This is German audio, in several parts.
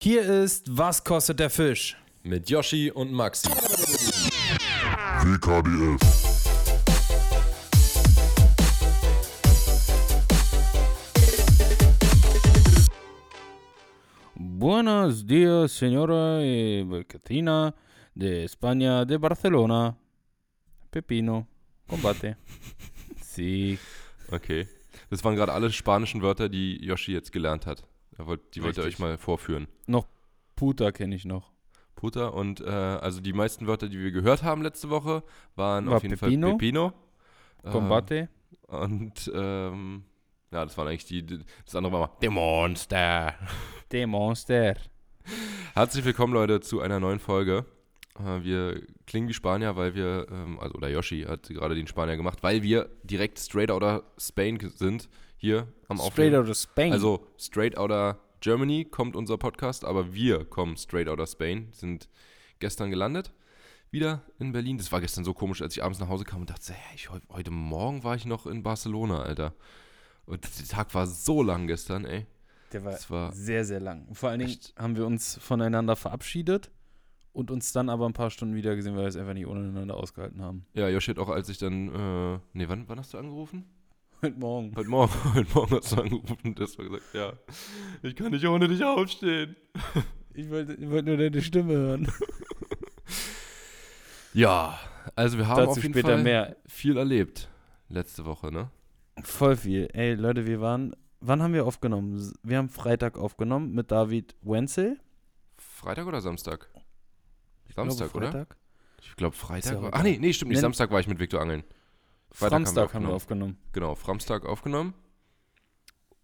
Hier ist Was kostet der Fisch? Mit Yoshi und Maxi. WKDF. Buenos días, señora y Catrina de España, de Barcelona. Pepino, combate. sí. Okay. Das waren gerade alle spanischen Wörter, die Yoshi jetzt gelernt hat. Er wollt, die wollte er euch mal vorführen. Noch Puta kenne ich noch. Puta und äh, also die meisten Wörter, die wir gehört haben letzte Woche, waren War auf jeden Pepino. Fall Pepino. Äh, Combate. und ähm, ja, das waren eigentlich die, die- das andere war mal The Monster. De Monster. Herzlich willkommen, Leute, zu einer neuen Folge. Äh, wir klingen wie Spanier, weil wir, ähm, also oder Yoshi hat gerade den Spanier gemacht, weil wir direkt straight outer Spain sind hier am Straight Aufnehmen. out of Spain. Also straight outer Germany kommt unser Podcast, aber wir kommen straight outer Spain, sind gestern gelandet, wieder in Berlin. Das war gestern so komisch, als ich abends nach Hause kam und dachte, hä, ich, heu- heute Morgen war ich noch in Barcelona, Alter. Und der Tag war so lang gestern, ey. der war, das war sehr, sehr lang. Vor allen Dingen haben wir uns voneinander verabschiedet und uns dann aber ein paar Stunden wieder gesehen, weil wir es einfach nicht ohneinander ausgehalten haben. Ja, Joshi hat auch, als ich dann, äh, nee, wann, wann hast du angerufen? Heute Morgen. Heute Morgen, heute Morgen hast du angerufen und hast gesagt, ja, ich kann nicht ohne dich aufstehen. Ich wollte, ich wollte nur deine Stimme hören. Ja, also wir haben Dazu auf jeden später Fall mehr. viel erlebt letzte Woche, ne? Voll viel. Ey, Leute, wir waren. Wann haben wir aufgenommen? Wir haben Freitag aufgenommen mit David Wenzel. Freitag oder Samstag? Ich Samstag, glaube, oder? Freitag. Ich glaube Freitag. war, ach nee, nee, stimmt nicht. Samstag war ich mit Viktor Angeln. Freitag haben wir aufgenommen. Genau, Samstag aufgenommen.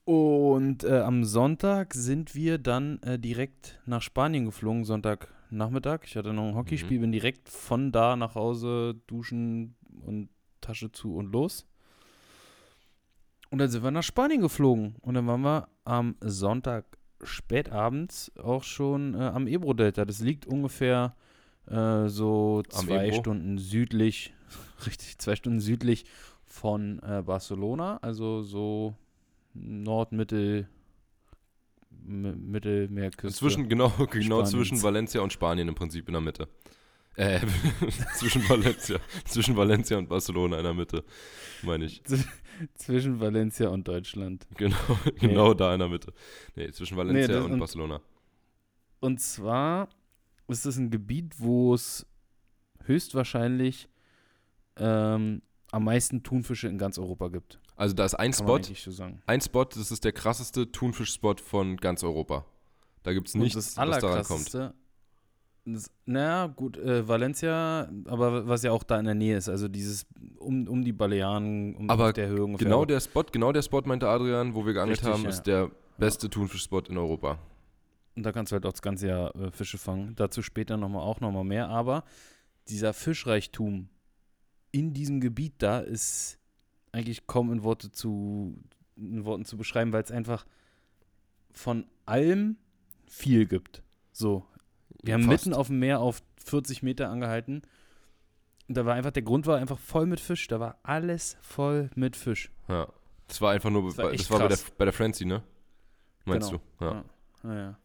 Und äh, am Sonntag sind wir dann äh, direkt nach Spanien geflogen, Sonntagnachmittag. Ich hatte noch ein Hockeyspiel, Mhm. bin direkt von da nach Hause, duschen und Tasche zu und los. Und dann sind wir nach Spanien geflogen. Und dann waren wir am Sonntag spätabends auch schon äh, am Ebro-Delta. Das liegt ungefähr äh, so Am zwei Ebro? Stunden südlich, richtig, zwei Stunden südlich von äh, Barcelona. Also so Nord-, Mittel-, M- Mittelmeerküste. Zwischen, genau, genau Spaniens. zwischen Valencia und Spanien im Prinzip in der Mitte. Äh, zwischen Valencia, zwischen Valencia und Barcelona in der Mitte, meine ich. zwischen Valencia und Deutschland. Genau, genau da in der Mitte. Nee, zwischen Valencia das- und, und- Barcelona. Und zwar ist es ein Gebiet, wo es höchstwahrscheinlich ähm, am meisten Thunfische in ganz Europa gibt. Also da ist ein Kann Spot, so ein Spot, das ist der krasseste Thunfischspot von ganz Europa. Da gibt es nichts, was daran kommt. Das, naja, gut, äh, Valencia, aber was ja auch da in der Nähe ist, also dieses um, um die Balearen, um Aber der Höhe ungefähr. Genau der Spot, genau der Spot, meinte Adrian, wo wir geangelt Richtig, haben, ja. ist der beste Thunfischspot in Europa. Und da kannst du halt auch das ganze Jahr äh, Fische fangen. Dazu später nochmal auch nochmal mehr. Aber dieser Fischreichtum in diesem Gebiet da ist eigentlich kaum in Worte zu in Worten zu beschreiben, weil es einfach von allem viel gibt. So. Wir haben Fast. mitten auf dem Meer auf 40 Meter angehalten. Und da war einfach, der Grund war einfach voll mit Fisch. Da war alles voll mit Fisch. Ja. Das war einfach nur, Das war das war bei der, bei der Frenzy, ne? Meinst Genau. du? Ja. Ja. Ja, ja.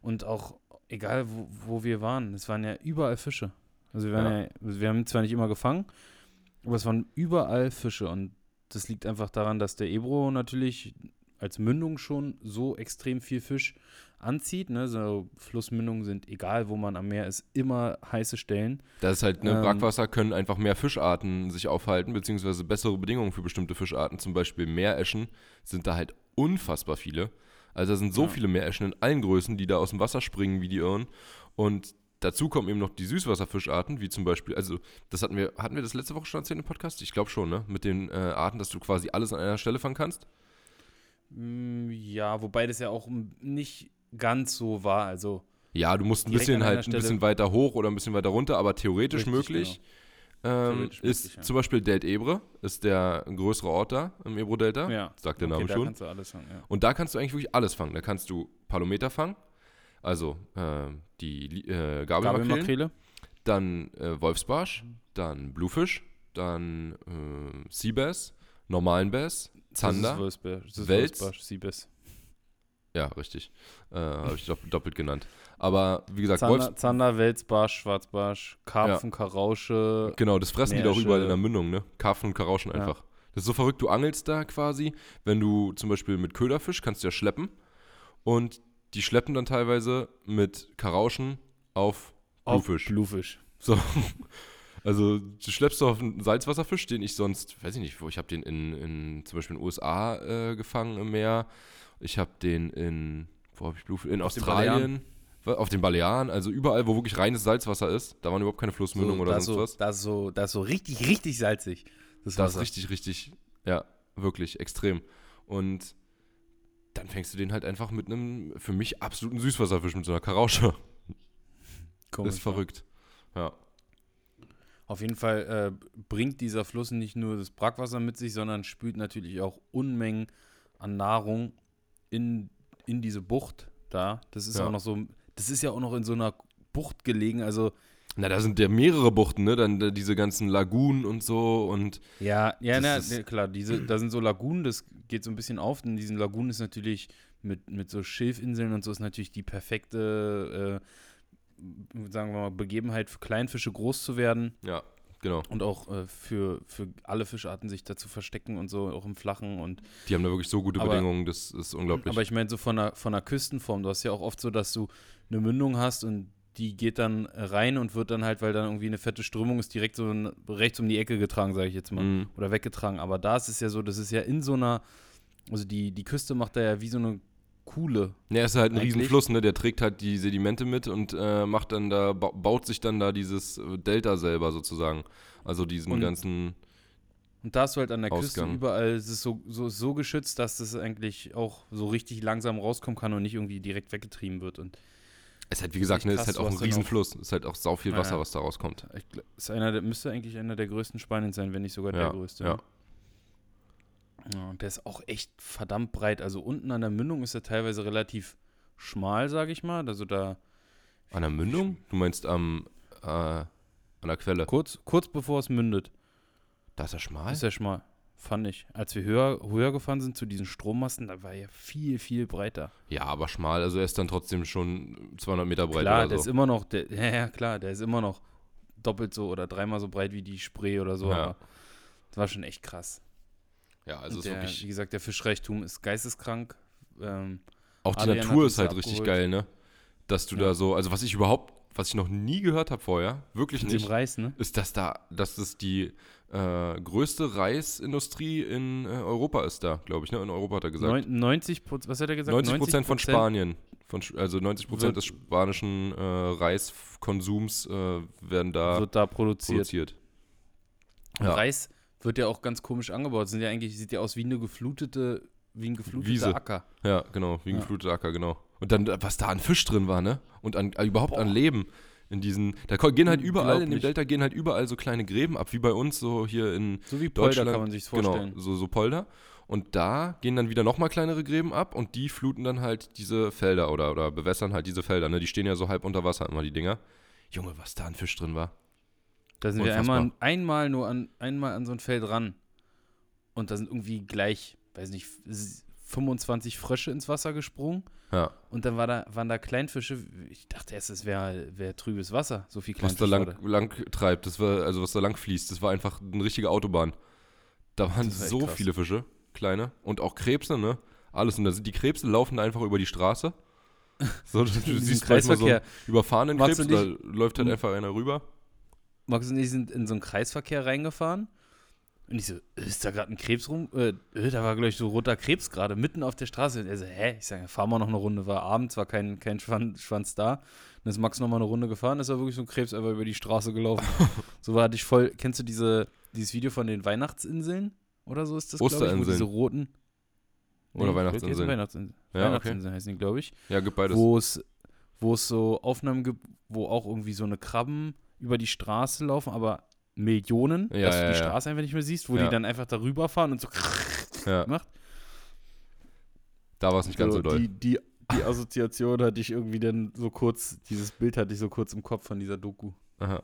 Und auch, egal wo, wo wir waren, es waren ja überall Fische. Also wir, waren Ja. ja. wir haben zwar nicht immer gefangen, aber es waren überall Fische. Und das liegt einfach daran, dass der Ebro natürlich als Mündung schon so extrem viel Fisch anzieht. Ne? So Flussmündungen sind, egal wo man am Meer ist, immer heiße Stellen. Das ist halt, ne, Ähm, Brackwasser können einfach mehr Fischarten sich aufhalten, beziehungsweise bessere Bedingungen für bestimmte Fischarten, zum Beispiel Meereschen, sind da halt unfassbar viele. Also da sind so Ja. viele Meereschen in allen Größen, die da aus dem Wasser springen wie die Irren. Und dazu kommen eben noch die Süßwasserfischarten, wie zum Beispiel, also das hatten wir, hatten wir das letzte Woche schon erzählt im Podcast? Ich glaube schon, ne? Mit den äh, Arten, dass du quasi alles an einer Stelle fangen kannst. Mm, Ja, wobei das ja auch nicht ganz so war. Also Ja, du musst ein bisschen halt ein bisschen weiter hoch oder ein bisschen weiter runter, aber theoretisch Richtig, möglich. Ähm, ist ja. zum Beispiel Delt Ebre, ist der größere Ort da im Ebro-Delta, ja. sagt der okay, Name da schon. fangen, ja. Und da kannst du eigentlich wirklich alles fangen. Da kannst du Palometer fangen, also äh, die äh, Gabelmakrelen, Gabelmakrele. dann äh, Wolfsbarsch, dann Bluefisch, dann äh, Seabass, normalen Bass, Zander. Wels. Siebes. Ja, richtig. Äh, Habe ich dopp doppelt genannt. Aber wie gesagt, Zander, Wolfs, Zander, Welsbarsch, Schwarzbarsch, Karpfen, Karausche. genau, das fressen die doch Märsche. überall in der Mündung, ne? Karpfen und Karauschen Ja. einfach. Das ist so verrückt, du angelst da quasi, wenn du zum Beispiel mit Köderfisch kannst du ja schleppen und die schleppen dann teilweise mit Karauschen auf auf Bluefisch. Bluefisch. So. Also du schleppst doch auf einen Salzwasserfisch, den ich sonst, weiß ich nicht, wo ich habe den in, in zum Beispiel in den USA äh, gefangen im Meer. Ich habe den in, wo habe ich Bluefisch? In Auf den Australien. Wa- Auf den Balearen, also überall, wo wirklich reines Salzwasser ist. Da waren überhaupt keine Flussmündung So, oder sonst so, was. Das ist so, das ist so richtig, richtig salzig. Das Das ist richtig, richtig, ja, wirklich extrem. Und dann fängst du den halt einfach mit einem, für mich absoluten Süßwasserfisch, mit so einer Karausche. Komisch, ist verrückt. Ja. Auf jeden Fall äh, bringt dieser Fluss nicht nur das Brackwasser mit sich, sondern spült natürlich auch Unmengen an Nahrung in, in diese Bucht da. Das ist Ja. auch noch so, das ist ja auch noch in so einer Bucht gelegen, also Na, da sind ja mehrere Buchten, ne? Dann diese ganzen Lagunen und so und Ja, ja, na, ist- ne, klar, diese, da sind so Lagunen, das geht so ein bisschen auf. In diesen Lagunen ist natürlich mit, mit so Schilfinseln und so ist natürlich die perfekte, äh, sagen wir mal, Begebenheit für Kleinfische groß zu werden ja, genau. und auch äh, für, für alle Fischarten sich da zu verstecken und so, auch im Flachen und Die haben da wirklich so gute Aber- Bedingungen, das ist unglaublich. aber ich meine so von der, von der Küstenform, du hast ja auch oft so, dass du eine Mündung hast und die geht dann rein und wird dann halt, weil dann irgendwie eine fette Strömung ist, direkt so rechts um die Ecke getragen, sage ich jetzt mal. Mhm. oder weggetragen. Aber da ist es ja so, das ist ja in so einer, also die, die Küste macht da ja wie so eine Kuhle. Ja, ist halt ein Eigentlich- Riesenfluss, ne? Der trägt halt die Sedimente mit und äh, macht dann da, ba baut sich dann da dieses äh, Delta selber sozusagen. Also diesen Und- ganzen. Und da hast du halt an der Küste Ausgang. überall, es ist so, so, so geschützt, dass das eigentlich auch so richtig langsam rauskommen kann und nicht irgendwie direkt weggetrieben wird. Und Ist halt, wie gesagt, ne, ist krass, halt du auch ein auch- Riesenfluss. Ist halt auch sau viel Wasser, ja. was da rauskommt. ist einer der, müsste eigentlich einer der größten Spaniens sein, wenn nicht sogar Ja, der größte. ja. ne? Ja. Der ist auch echt verdammt breit. Also unten an der Mündung ist er teilweise relativ schmal, sage ich mal. Also da An der Mündung? Du meinst am, äh, an der Quelle. kurz, kurz bevor es mündet. Da ist er schmal? Ist ja schmal, fand ich. Als wir höher, höher gefahren sind zu diesen Strommasten, da war er viel, viel breiter. ja, aber schmal. Also er ist dann trotzdem schon 200 Meter breit klar, oder der so. ist immer noch, der, ja, ja, klar, der ist immer noch doppelt so oder dreimal so breit wie die Spree oder so. Ja. Aber das war schon echt krass. Ja, also der, wirklich. wie gesagt, der Fischreichtum ist geisteskrank. Ähm, Auch die Adrian Natur ist halt da richtig abgeholt. geil, ne? Dass du Ja. da so, also was ich überhaupt, was ich noch nie gehört habe vorher, wirklich mit dem nicht, Reis, ne? ist, dass da, dass das die äh, größte Reisindustrie in äh, Europa ist da, glaube ich, ne? In Europa hat er gesagt. Neun- 90 Prozent, was hat er gesagt? 90 Prozent von Spanien. Von, also 90 Prozent des spanischen äh, Reiskonsums äh, werden da Wird da produziert. produziert. Ja. Reis wird ja auch ganz komisch angebaut. Sind ja eigentlich, sieht ja aus wie eine geflutete, wie ein gefluteter Wiese. Acker. Ja, genau, wie ein Ja. gefluteter Acker, genau. Und dann, was da an Fisch drin war, ne? Und an, äh, überhaupt an Leben in diesen, da gehen halt überall, in dem. Delta gehen halt überall so kleine Gräben ab, wie bei uns, so hier in So wie Polder Deutschland. kann man sich vorstellen. Genau, so, so Polder. Und da gehen dann wieder nochmal kleinere Gräben ab und die fluten dann halt diese Felder oder, oder bewässern halt diese Felder, ne? Die stehen ja so halb unter Wasser immer, die Dinger. Junge, was da an Fisch drin war. Da sind wir Unfassbar. einmal, einmal nur an, einmal an so ein Feld ran. Und da sind irgendwie gleich, weiß nicht, s- 25 Frösche ins Wasser gesprungen. Ja. Und dann war da, waren da Kleinfische. Ich dachte erst, es wäre wär trübes Wasser. So viel Was Kleinfische. da war lang, lang treibt, das war, also was da lang fließt, das war einfach eine richtige Autobahn. Da waren war so viele Fische, kleine. Und auch Krebse, ne? Alles. Und da sind die Krebse laufen da einfach über die Straße. So, du, siehst manchmal so einen überfahrenen Krebs, da läuft halt einfach einer rüber. Max und ich sind in so einen Kreisverkehr reingefahren. Und ich so, ist da gerade ein Krebs rum? Äh, äh, da war, glaube ich, so roter Krebs gerade mitten auf der Straße. Und er so, hä? Ich sage, fahren wir noch eine Runde. War abends, war kein, kein Schwanz, Schwanz da. Dann ist Max noch mal eine Runde gefahren, ist er wirklich so ein Krebs einfach über die Straße gelaufen. so war ich voll. Kennst du diese, dieses Video von den Weihnachtsinseln? Oder so ist das, glaub ich, wo diese roten. Oder Nee, Weihnachtsinseln. Weihnachtsinseln. Ja, Weihnachtsinseln heißen die, glaube ich Ja, gibt beides. wo es, wo es so Aufnahmen gibt, wo auch irgendwie so eine Krabben über die Straße laufen, aber Millionen, Ja, dass du ja, die ja. Straße einfach nicht mehr siehst, wo Ja. die dann einfach darüber fahren und so Ja, macht. da war es nicht ganz so doll. Die, die, die Assoziation hatte ich irgendwie dann so kurz, dieses Bild hatte ich so kurz im Kopf von dieser Doku. Aha.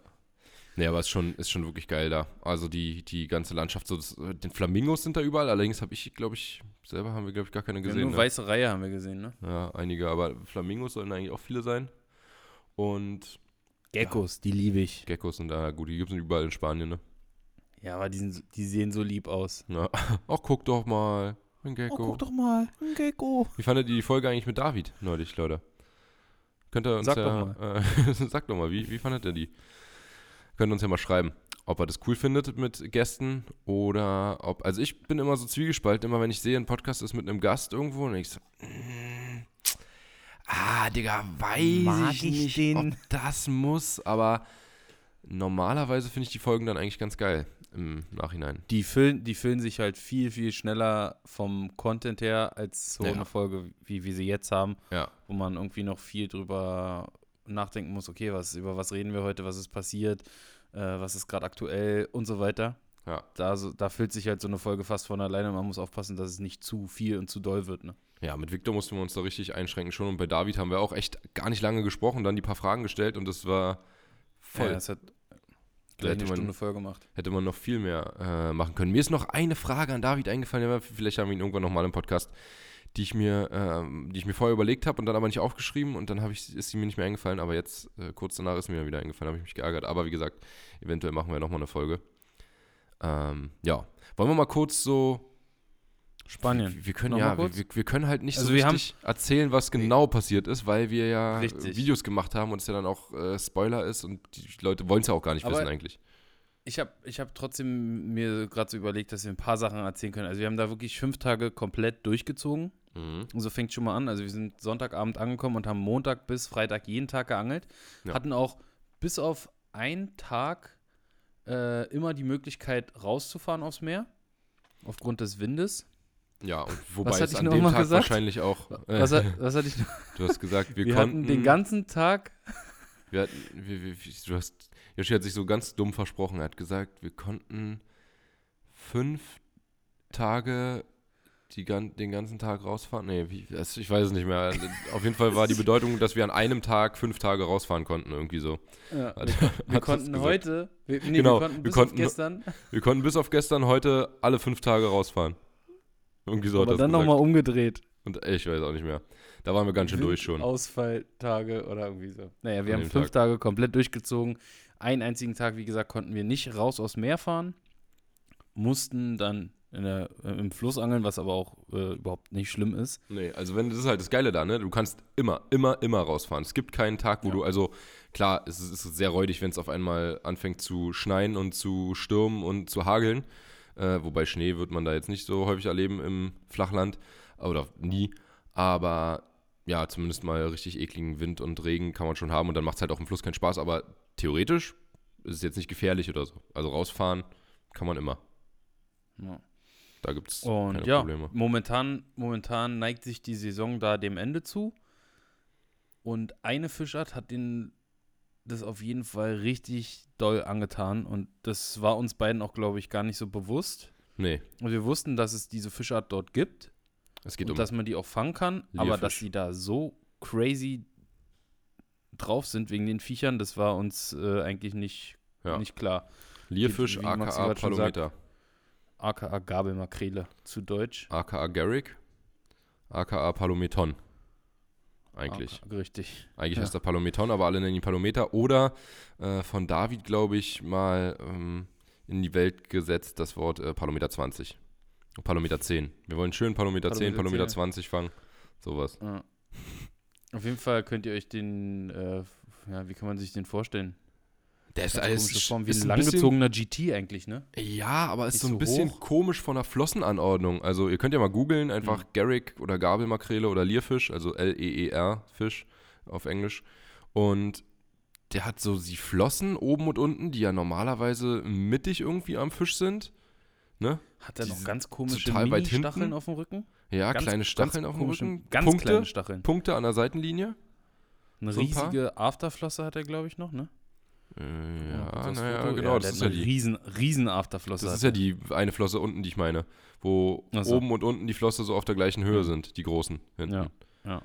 Nee, aber es ist schon, ist schon wirklich geil da. Also die, die ganze Landschaft, so das, den Flamingos sind da überall. Allerdings habe ich, glaube ich, selber haben wir, glaube ich, gar keine Ja, gesehen. nur ne? weiße Reihe haben wir gesehen, ne? Ja, einige, aber Flamingos sollen eigentlich auch viele sein. Und Geckos, die liebe ich. Geckos sind da, gut, die gibt es überall in Spanien, ne? Ja, aber die, sind, die sehen so lieb aus. Ja. Ach, guck doch mal. Ein Gecko. Oh, doch mal, ein Gecko. Wie fandet ihr die Folge eigentlich mit David neulich, Leute? Könnt ihr uns Sag ja, doch Äh, sag doch mal, wie, wie fandet ihr die? Könnt ihr uns ja mal schreiben, ob ihr das cool findet mit Gästen oder ob. Also ich bin immer so zwiegespalten, immer wenn ich sehe, ein Podcast ist mit einem Gast irgendwo und ich so. mm, Ah, Digga, weiß Mag ich ich nicht, den? ob das muss, aber normalerweise finde ich die Folgen dann eigentlich ganz geil im Nachhinein. Die füllen, die füllen sich halt viel, viel schneller vom Content her als so Ja. eine Folge, wie wir sie jetzt haben, Ja. wo man irgendwie noch viel drüber nachdenken muss, okay, was, über was reden wir heute, was ist passiert, äh, was ist gerade aktuell und so weiter. Ja. Da, so, da füllt sich halt so eine Folge fast von alleine. Man muss aufpassen, dass es nicht zu viel und zu doll wird. Ne? Ja, mit Victor mussten wir uns da richtig einschränken schon und bei David haben wir auch echt gar nicht lange gesprochen, dann die paar Fragen gestellt und das war voll. Ja, das hat gleich hätte eine man- Stunde voll gemacht. Hätte man noch viel mehr äh, machen können. Mir ist noch eine Frage an David eingefallen, vielleicht haben wir ihn irgendwann nochmal im Podcast, die ich mir, ähm, die ich mir vorher überlegt habe und dann aber nicht aufgeschrieben und dann habe ich, ist sie mir nicht mehr eingefallen, aber jetzt, äh, kurz danach ist mir wieder eingefallen, habe ich mich geärgert. Aber wie gesagt, eventuell machen wir nochmal eine Folge. Ähm, ja. Wollen wir mal kurz so. Spanien. Wir, wir können Noch ja, wir, wir wir können halt nicht Also so richtig erzählen, was genau passiert ist, weil wir ja Richtig. Videos gemacht haben und es ja dann auch äh, Spoiler ist und die Leute wollen es ja auch gar nicht Aber- wissen eigentlich. Ich habe ich hab trotzdem mir gerade so überlegt, dass wir ein paar Sachen erzählen können. Also wir haben da wirklich fünf Tage komplett durchgezogen. Mhm. Und so fängt schon mal an. Also wir sind Sonntagabend angekommen und haben Montag bis Freitag jeden Tag geangelt. Ja. Hatten auch bis auf einen Tag äh, immer die Möglichkeit rauszufahren aufs Meer. Aufgrund des Windes. Ja, und wobei es an dem Tag gesagt? wahrscheinlich auch. Äh, Was, was hatte ich noch? du hast gesagt, wir, Wir, konnten. hatten den ganzen Tag. wir hatten, wir, wir, du hast, Yoshi hat sich so ganz dumm versprochen. Er hat gesagt, wir konnten fünf Tage die, den ganzen Tag rausfahren. Nee, wie, das, ich weiß es nicht mehr. Auf jeden Fall war die Bedeutung, dass wir an einem Tag fünf Tage rausfahren konnten, irgendwie so. Ja, Hat- wir, wir konnten heute. Wir, nee, Genau, wir konnten bis konnten- auf gestern. Wir konnten bis auf gestern heute alle fünf Tage rausfahren. Irgendwie so hat aber das dann nochmal umgedreht. Und ich weiß auch nicht mehr. Da waren wir ganz schön durch schon. Ausfalltage oder irgendwie so. Naja, wir An haben fünf Tag. Tage komplett durchgezogen. Einen einzigen Tag, wie gesagt, konnten wir nicht raus aus Meer fahren. Mussten dann in der, äh, im Fluss angeln, was aber auch äh, überhaupt nicht schlimm ist. Nee, also wenn das ist halt das Geile da, ne? Du kannst immer, immer, immer rausfahren. Es gibt keinen Tag, wo Ja. du, also klar, es ist, es ist sehr räudig, wenn es auf einmal anfängt zu schneien und zu stürmen und zu hageln. Äh, wobei Schnee wird man da jetzt nicht so häufig erleben im Flachland. Oder nie. Aber ja, zumindest mal richtig ekligen Wind und Regen kann man schon haben und dann macht es halt auch im Fluss keinen Spaß. Aber theoretisch ist es jetzt nicht gefährlich oder so. Also rausfahren kann man immer. Ja. Da gibt es Und keine ja, Probleme. momentan, momentan neigt sich die Saison da dem Ende zu. Und eine Fischart hat den das auf jeden Fall richtig doll angetan. Und das war uns beiden auch, glaube ich, gar nicht so bewusst. Nee, Und wir wussten, dass es diese Fischart dort gibt. es geht und um dass man die auch fangen kann, aber dass Lierfisch. sie da so crazy drauf sind wegen den Viechern, das war uns äh, eigentlich nicht, Ja. nicht klar. Lierfisch, aka. Palometer. AKA Gabelmakrele zu Deutsch. aka Garrick, aka Palometon. Eigentlich. AKA, richtig. Eigentlich ja. heißt er Palometon, aber alle nennen ihn Palometer. Oder äh, von David, glaube ich, mal ähm, in die Welt gesetzt das Wort äh, Palometer 20. Palometer 10. Wir wollen schön Palometer, 10, Palometer Palometer 10. 20 fangen. Sowas. Ja. Auf jeden Fall könnt ihr euch den, äh, ja, wie kann man sich den vorstellen? Der ist, komische Form, wie ist ein langgezogener GT eigentlich, ne? Ja, aber ist Nicht so ein so bisschen hoch. komisch von der Flossenanordnung. Also ihr könnt ja mal googeln, einfach Mhm. Garrick oder Gabelmakrele oder Lierfisch, also L-E-E-R Fisch auf Englisch. Und der hat so die Flossen oben und unten, die ja normalerweise mittig irgendwie am Fisch sind. Ne? Hat er noch ganz komische total weit hinten. Mini-Stacheln auf dem Rücken? Ja, Ganz- kleine Stacheln auf dem Rücken. Ganz Punkte, kleine Stacheln. Punkte an der Seitenlinie. Eine so ein riesige Afterflosse hat er, glaube ich, noch, ne? Äh, ja, aufs naja, Foto. genau. Ja, das der ist ja eine die, riesen, riesen Afterflosse. das ist ja die eine Flosse unten, die ich meine. Wo so. oben und unten die Flosse so auf der gleichen Höhe Ja. sind, die großen hinten. Ja, ja.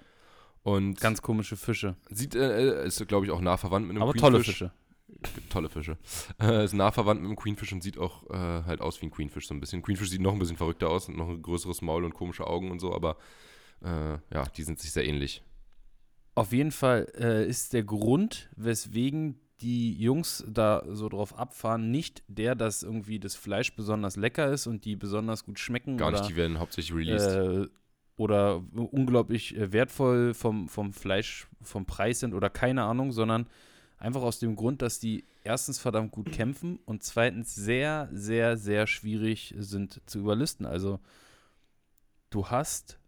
Und Ganz komische Fische. Sieht, äh, ist, glaube ich, auch nah verwandt mit einem Aber tolle Queenfish. Fische. Gibt tolle Fische. Äh, ist nah verwandt mit dem Queenfish und sieht auch äh, halt aus wie ein Queenfish so ein bisschen. Queenfish sieht noch ein bisschen verrückter aus und noch ein größeres Maul und komische Augen und so, aber äh, ja, die sind sich sehr ähnlich. Auf jeden Fall äh, ist der Grund, weswegen die Jungs da so drauf abfahren, nicht der, dass irgendwie das Fleisch besonders lecker ist und die besonders gut schmecken. Gar oder, nicht, die werden hauptsächlich released. äh, oder unglaublich äh, wertvoll vom, vom Fleisch, vom Preis sind oder keine Ahnung, sondern einfach aus dem Grund, dass die erstens verdammt gut kämpfen und zweitens sehr, sehr, sehr schwierig sind zu überlisten. Also du hast,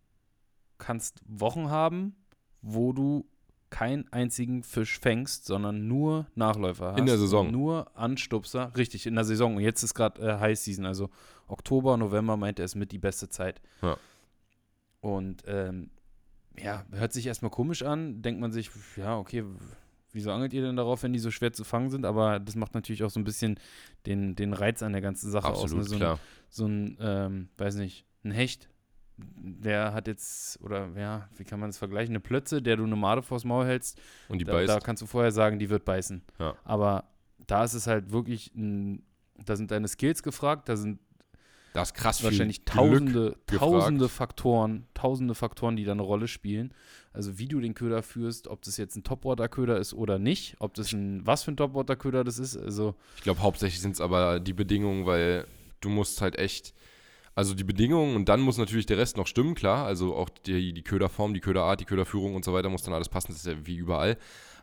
kannst Wochen haben, wo du keinen einzigen Fisch fängst, sondern nur Nachläufer hast. In der Saison. Nur Anstupser. Richtig, in der Saison. Und jetzt ist gerade äh, High Season, also Oktober, November meint er ist mit die beste Zeit. Ja. Und ähm, ja, hört sich erstmal komisch an, denkt man sich, ja, okay, wieso angelt ihr denn darauf, wenn die so schwer zu fangen sind? Aber das macht natürlich auch so ein bisschen den, den Reiz an der ganzen Sache Absolut, aus. Ne? So klar. ein, so ein ähm, weiß nicht, ein Hecht, der hat jetzt, oder ja, wie kann man das vergleichen? Eine Plötze, der du eine Made vors Maul hältst, Und die da, beißt. da kannst du vorher sagen, die wird beißen. Ja. Aber da ist es halt wirklich, ein, da sind deine Skills gefragt, da sind da ist krass wahrscheinlich tausende, gefragt. tausende Faktoren, tausende Faktoren, die da eine Rolle spielen. Also wie du den Köder führst, ob das jetzt ein Topwater-Köder ist oder nicht, ob das ein, was für ein Topwater-Köder das ist. Also Ich glaube, hauptsächlich sind es aber die Bedingungen, weil du musst halt echt, also die Bedingungen und dann muss natürlich der Rest noch stimmen, klar. Also auch die, die Köderform, die Köderart, die Köderführung und so weiter muss dann alles passen. Das ist ja wie überall.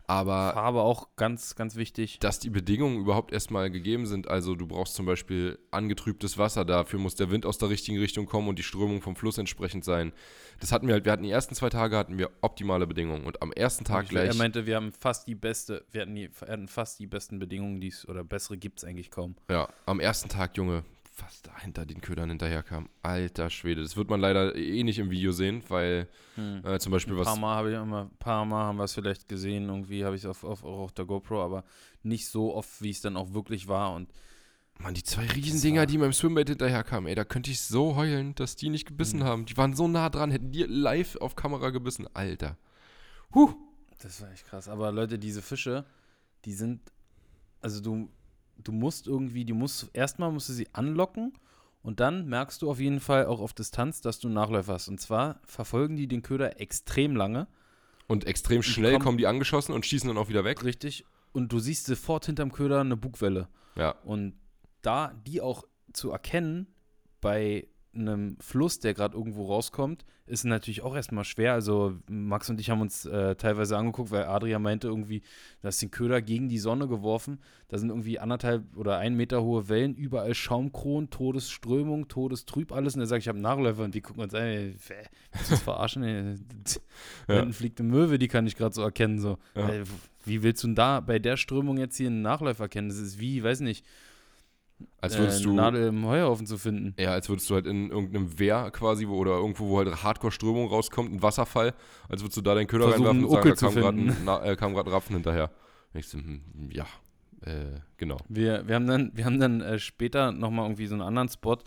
Aber Farbe auch ganz, ganz wichtig. dass die Bedingungen überhaupt erstmal gegeben sind. Also du brauchst zum Beispiel angetrübtes Wasser, dafür muss der Wind aus der richtigen Richtung kommen und die Strömung vom Fluss entsprechend sein. Das hatten wir halt, wir hatten die ersten zwei Tage hatten wir optimale Bedingungen und am ersten Tag Ich- gleich. Er meinte, wir haben fast die beste, wir hatten, die, hatten fast die besten Bedingungen, die es, oder bessere gibt es eigentlich kaum. Ja, am ersten Tag, Junge, was da hinter den Ködern hinterherkam. Alter Schwede. Das wird man leider eh nicht im Video sehen, weil äh, zum Beispiel Ein paar was. Mal habe ich immer, ein paar Mal haben wir es vielleicht gesehen, irgendwie habe ich es auf, auf, auch auf der GoPro, aber nicht so oft, wie es dann auch wirklich war. Und Mann, die zwei Riesendinger, die beim Schwimmbad hinterherkamen, ey, da könnte ich so heulen, dass die nicht gebissen Mhm. haben. Die waren so nah dran, hätten die live auf Kamera gebissen. Alter. Huh. Das war echt krass. Aber Leute, diese Fische, die sind, also du, du musst irgendwie, die musst, erstmal musst du sie anlocken und dann merkst du auf jeden Fall auch auf Distanz, dass du einen Nachläufer hast. Und zwar verfolgen die den Köder extrem lange, Und extrem Die schnell kommen- kommen die angeschossen und schießen dann auch wieder weg. richtig, und du siehst sofort hinterm Köder eine Bugwelle. Ja. Und da die auch zu erkennen bei einem Fluss, der gerade irgendwo rauskommt, ist natürlich auch erstmal schwer. Also Max und ich haben uns äh, teilweise angeguckt, weil Adria meinte irgendwie, da ist den Köder gegen die Sonne geworfen. Da sind irgendwie anderthalb oder ein Meter hohe Wellen, überall Schaumkronen, Todesströmung, Todestrüb, alles. Und er sagt, ich habe Nachläufer und die gucken uns an, ey, willst du das verarschen? Ey? Da Ja. hinten fliegt eine Möwe, die kann ich gerade so erkennen. So. Ja. Wie willst du denn da bei der Strömung jetzt hier einen Nachläufer erkennen? Das ist wie, weiß nicht, Als äh, würdest eine du. Nadel im Heuhaufen zu finden. Ja, als würdest du halt in irgendeinem Wehr quasi, wo, oder irgendwo, wo halt Hardcore-Strömung rauskommt, ein Wasserfall, als würdest du da deinen Köder Versuchen, reinwerfen und sagen, Uckel da zu kam gerade ein, äh, Rapfen hinterher. Und ich so, hm, ja, äh, genau. Wir, wir haben dann, wir haben dann äh, später nochmal irgendwie so einen anderen Spot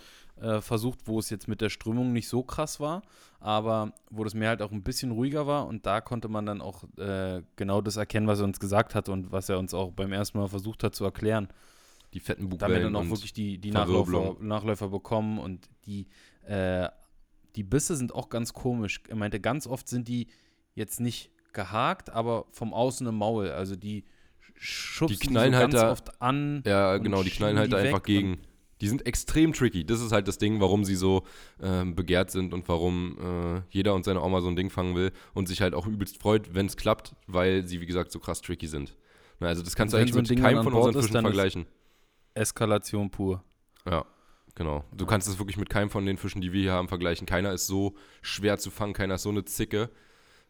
äh, versucht, wo es jetzt mit der Strömung nicht so krass war, aber wo das Meer halt auch ein bisschen ruhiger war und da konnte man dann auch äh, genau das erkennen, was er uns gesagt hat und was er uns auch beim ersten Mal versucht hat zu erklären. Die fetten Da haben wir Bugwellen dann auch wirklich die, die. Nachläufer, Nachläufer bekommen und die, äh, die Bisse sind auch ganz komisch. Er meinte, ganz oft sind die jetzt nicht gehakt, aber vom Außen im Maul. Also die schubsen Die knallen so halt ganz da- oft an. Ja, genau, die knallen halt die einfach gegen. Die sind extrem tricky. Das ist halt das Ding, warum sie so ähm, begehrt sind und warum äh, jeder und seine Oma so ein Ding fangen will und sich halt auch übelst freut, wenn es klappt, weil sie, wie gesagt, so krass tricky sind. Na, also das kannst du eigentlich so mit keinem von unseren Fischen dann ist- vergleichen. Eskalation pur. Ja, genau. Du kannst es wirklich mit keinem von den Fischen, die wir hier haben, vergleichen. Keiner ist so schwer zu fangen, keiner ist so eine Zicke,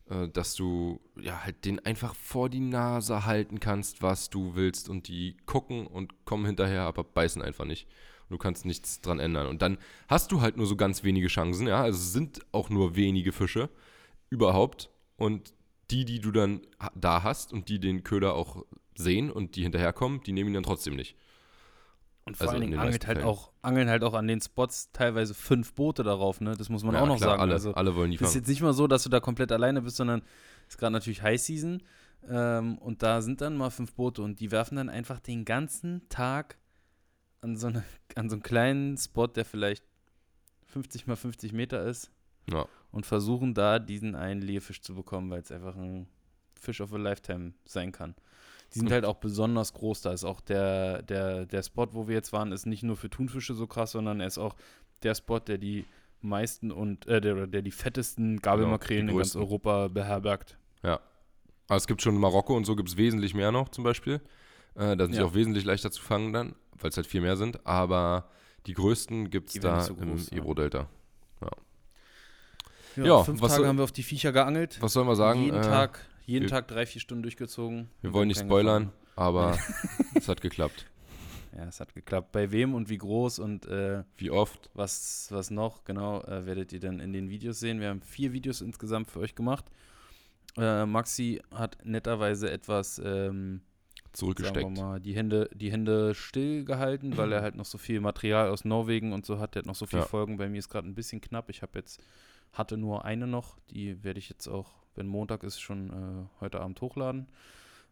äh, dass du ja halt den einfach vor die Nase halten kannst, was du willst. Und die gucken und kommen hinterher, aber beißen einfach nicht. Und du kannst nichts dran ändern. Und dann hast du halt nur so ganz wenige Chancen, ja. Also es sind auch nur wenige Fische überhaupt. Und die, die du dann da hast und die den Köder auch sehen und die hinterherkommen, die nehmen ihn dann trotzdem nicht. Und vor Also allen in Dingen angelt halt, auch, angeln halt auch an den Spots teilweise fünf Boote darauf, ne? Das muss man Ja, auch noch klar, sagen. Alle, also alle wollen die es ist fangen. jetzt nicht mal so, dass du da komplett alleine bist, sondern es ist gerade natürlich High Season. Ähm, und da sind dann mal fünf Boote und die werfen dann einfach den ganzen Tag an so, eine, an so einen kleinen Spot, der vielleicht 50 mal 50 Meter ist. Ja. Und versuchen da diesen einen Lehrfisch zu bekommen, weil es einfach ein Fish of a Lifetime sein kann. Die sind halt auch besonders groß. Da ist auch der, der, der Spot, wo wir jetzt waren, ist nicht nur für Thunfische so krass, sondern er ist auch der Spot, der die meisten und äh, der, der die fettesten Gabelmakrelen die in ganz. Europa beherbergt. Aber es gibt schon in Marokko und so gibt es wesentlich mehr noch zum Beispiel. Äh, da sind sie Ja. auch wesentlich leichter zu fangen dann, weil es halt viel mehr sind. Aber die größten gibt es da so groß, im ja. Ebro-Delta. Ja, Ja, fünf was Tage soll- haben wir auf die Viecher geangelt. Was sollen wir sagen? jeden Äh, Tag, jeden wir- Tag drei, vier Stunden durchgezogen. Wir wollen nicht spoilern, gefangen. aber es hat geklappt. Ja, es hat geklappt. Bei wem und wie groß und äh, Wie oft? was, was noch, genau, äh, werdet ihr dann in den Videos sehen. Wir haben vier Videos insgesamt für euch gemacht. Äh, Maxi hat netterweise etwas, ähm, Zurückgesteckt. mal, die Hände, die Hände stillgehalten, weil er halt noch so viel Material aus Norwegen und so hat. Der hat noch so viele Ja. Folgen. Bei mir ist gerade ein bisschen knapp. Ich habe jetzt, hatte nur eine noch. Die werde ich jetzt auch, wenn Montag ist, schon äh, heute Abend hochladen.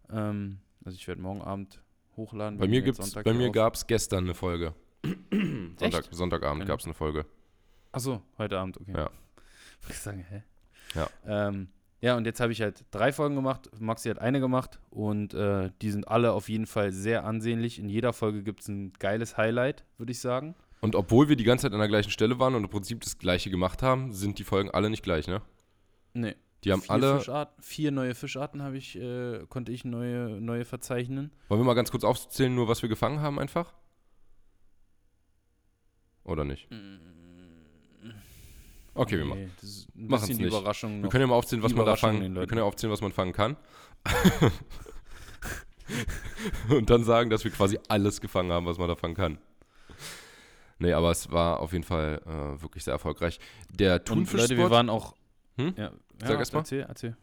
Ähm, also ich werde morgen Abend hochladen. Bei mir, gibt's, bei mir gab es gestern eine Folge. Sonntag, Echt? Sonntagabend gab es eine Folge. Achso, heute Abend, okay. Ja. Ich sagen, hä? Ja. Ähm, ja, und jetzt habe ich halt drei Folgen gemacht. Maxi hat eine gemacht und äh, die sind alle auf jeden Fall sehr ansehnlich. In jeder Folge gibt es ein geiles Highlight, würde ich sagen. Und obwohl wir die ganze Zeit an der gleichen Stelle waren und im Prinzip das gleiche gemacht haben, sind die Folgen alle nicht gleich, ne? Nee. Die haben vier alle. Fischarten, vier neue Fischarten habe ich, äh, konnte ich neue, neue verzeichnen. Wollen wir mal ganz kurz aufzählen, nur was wir gefangen haben einfach? Oder nicht? Okay, wir machen. Nee, das ist ein Machen's bisschen die nicht. Überraschung Wir können ja mal aufzählen, was man da fangen. Wir können ja aufzählen, was man fangen kann. Und dann sagen, dass wir quasi alles gefangen haben, was man da fangen kann. Nee, aber es war auf jeden Fall äh, wirklich sehr erfolgreich. Der und Thunfischspot. Leute, wir waren auch. Hm? Ja, Sag ja, erst mal. Erzähl, erzähl.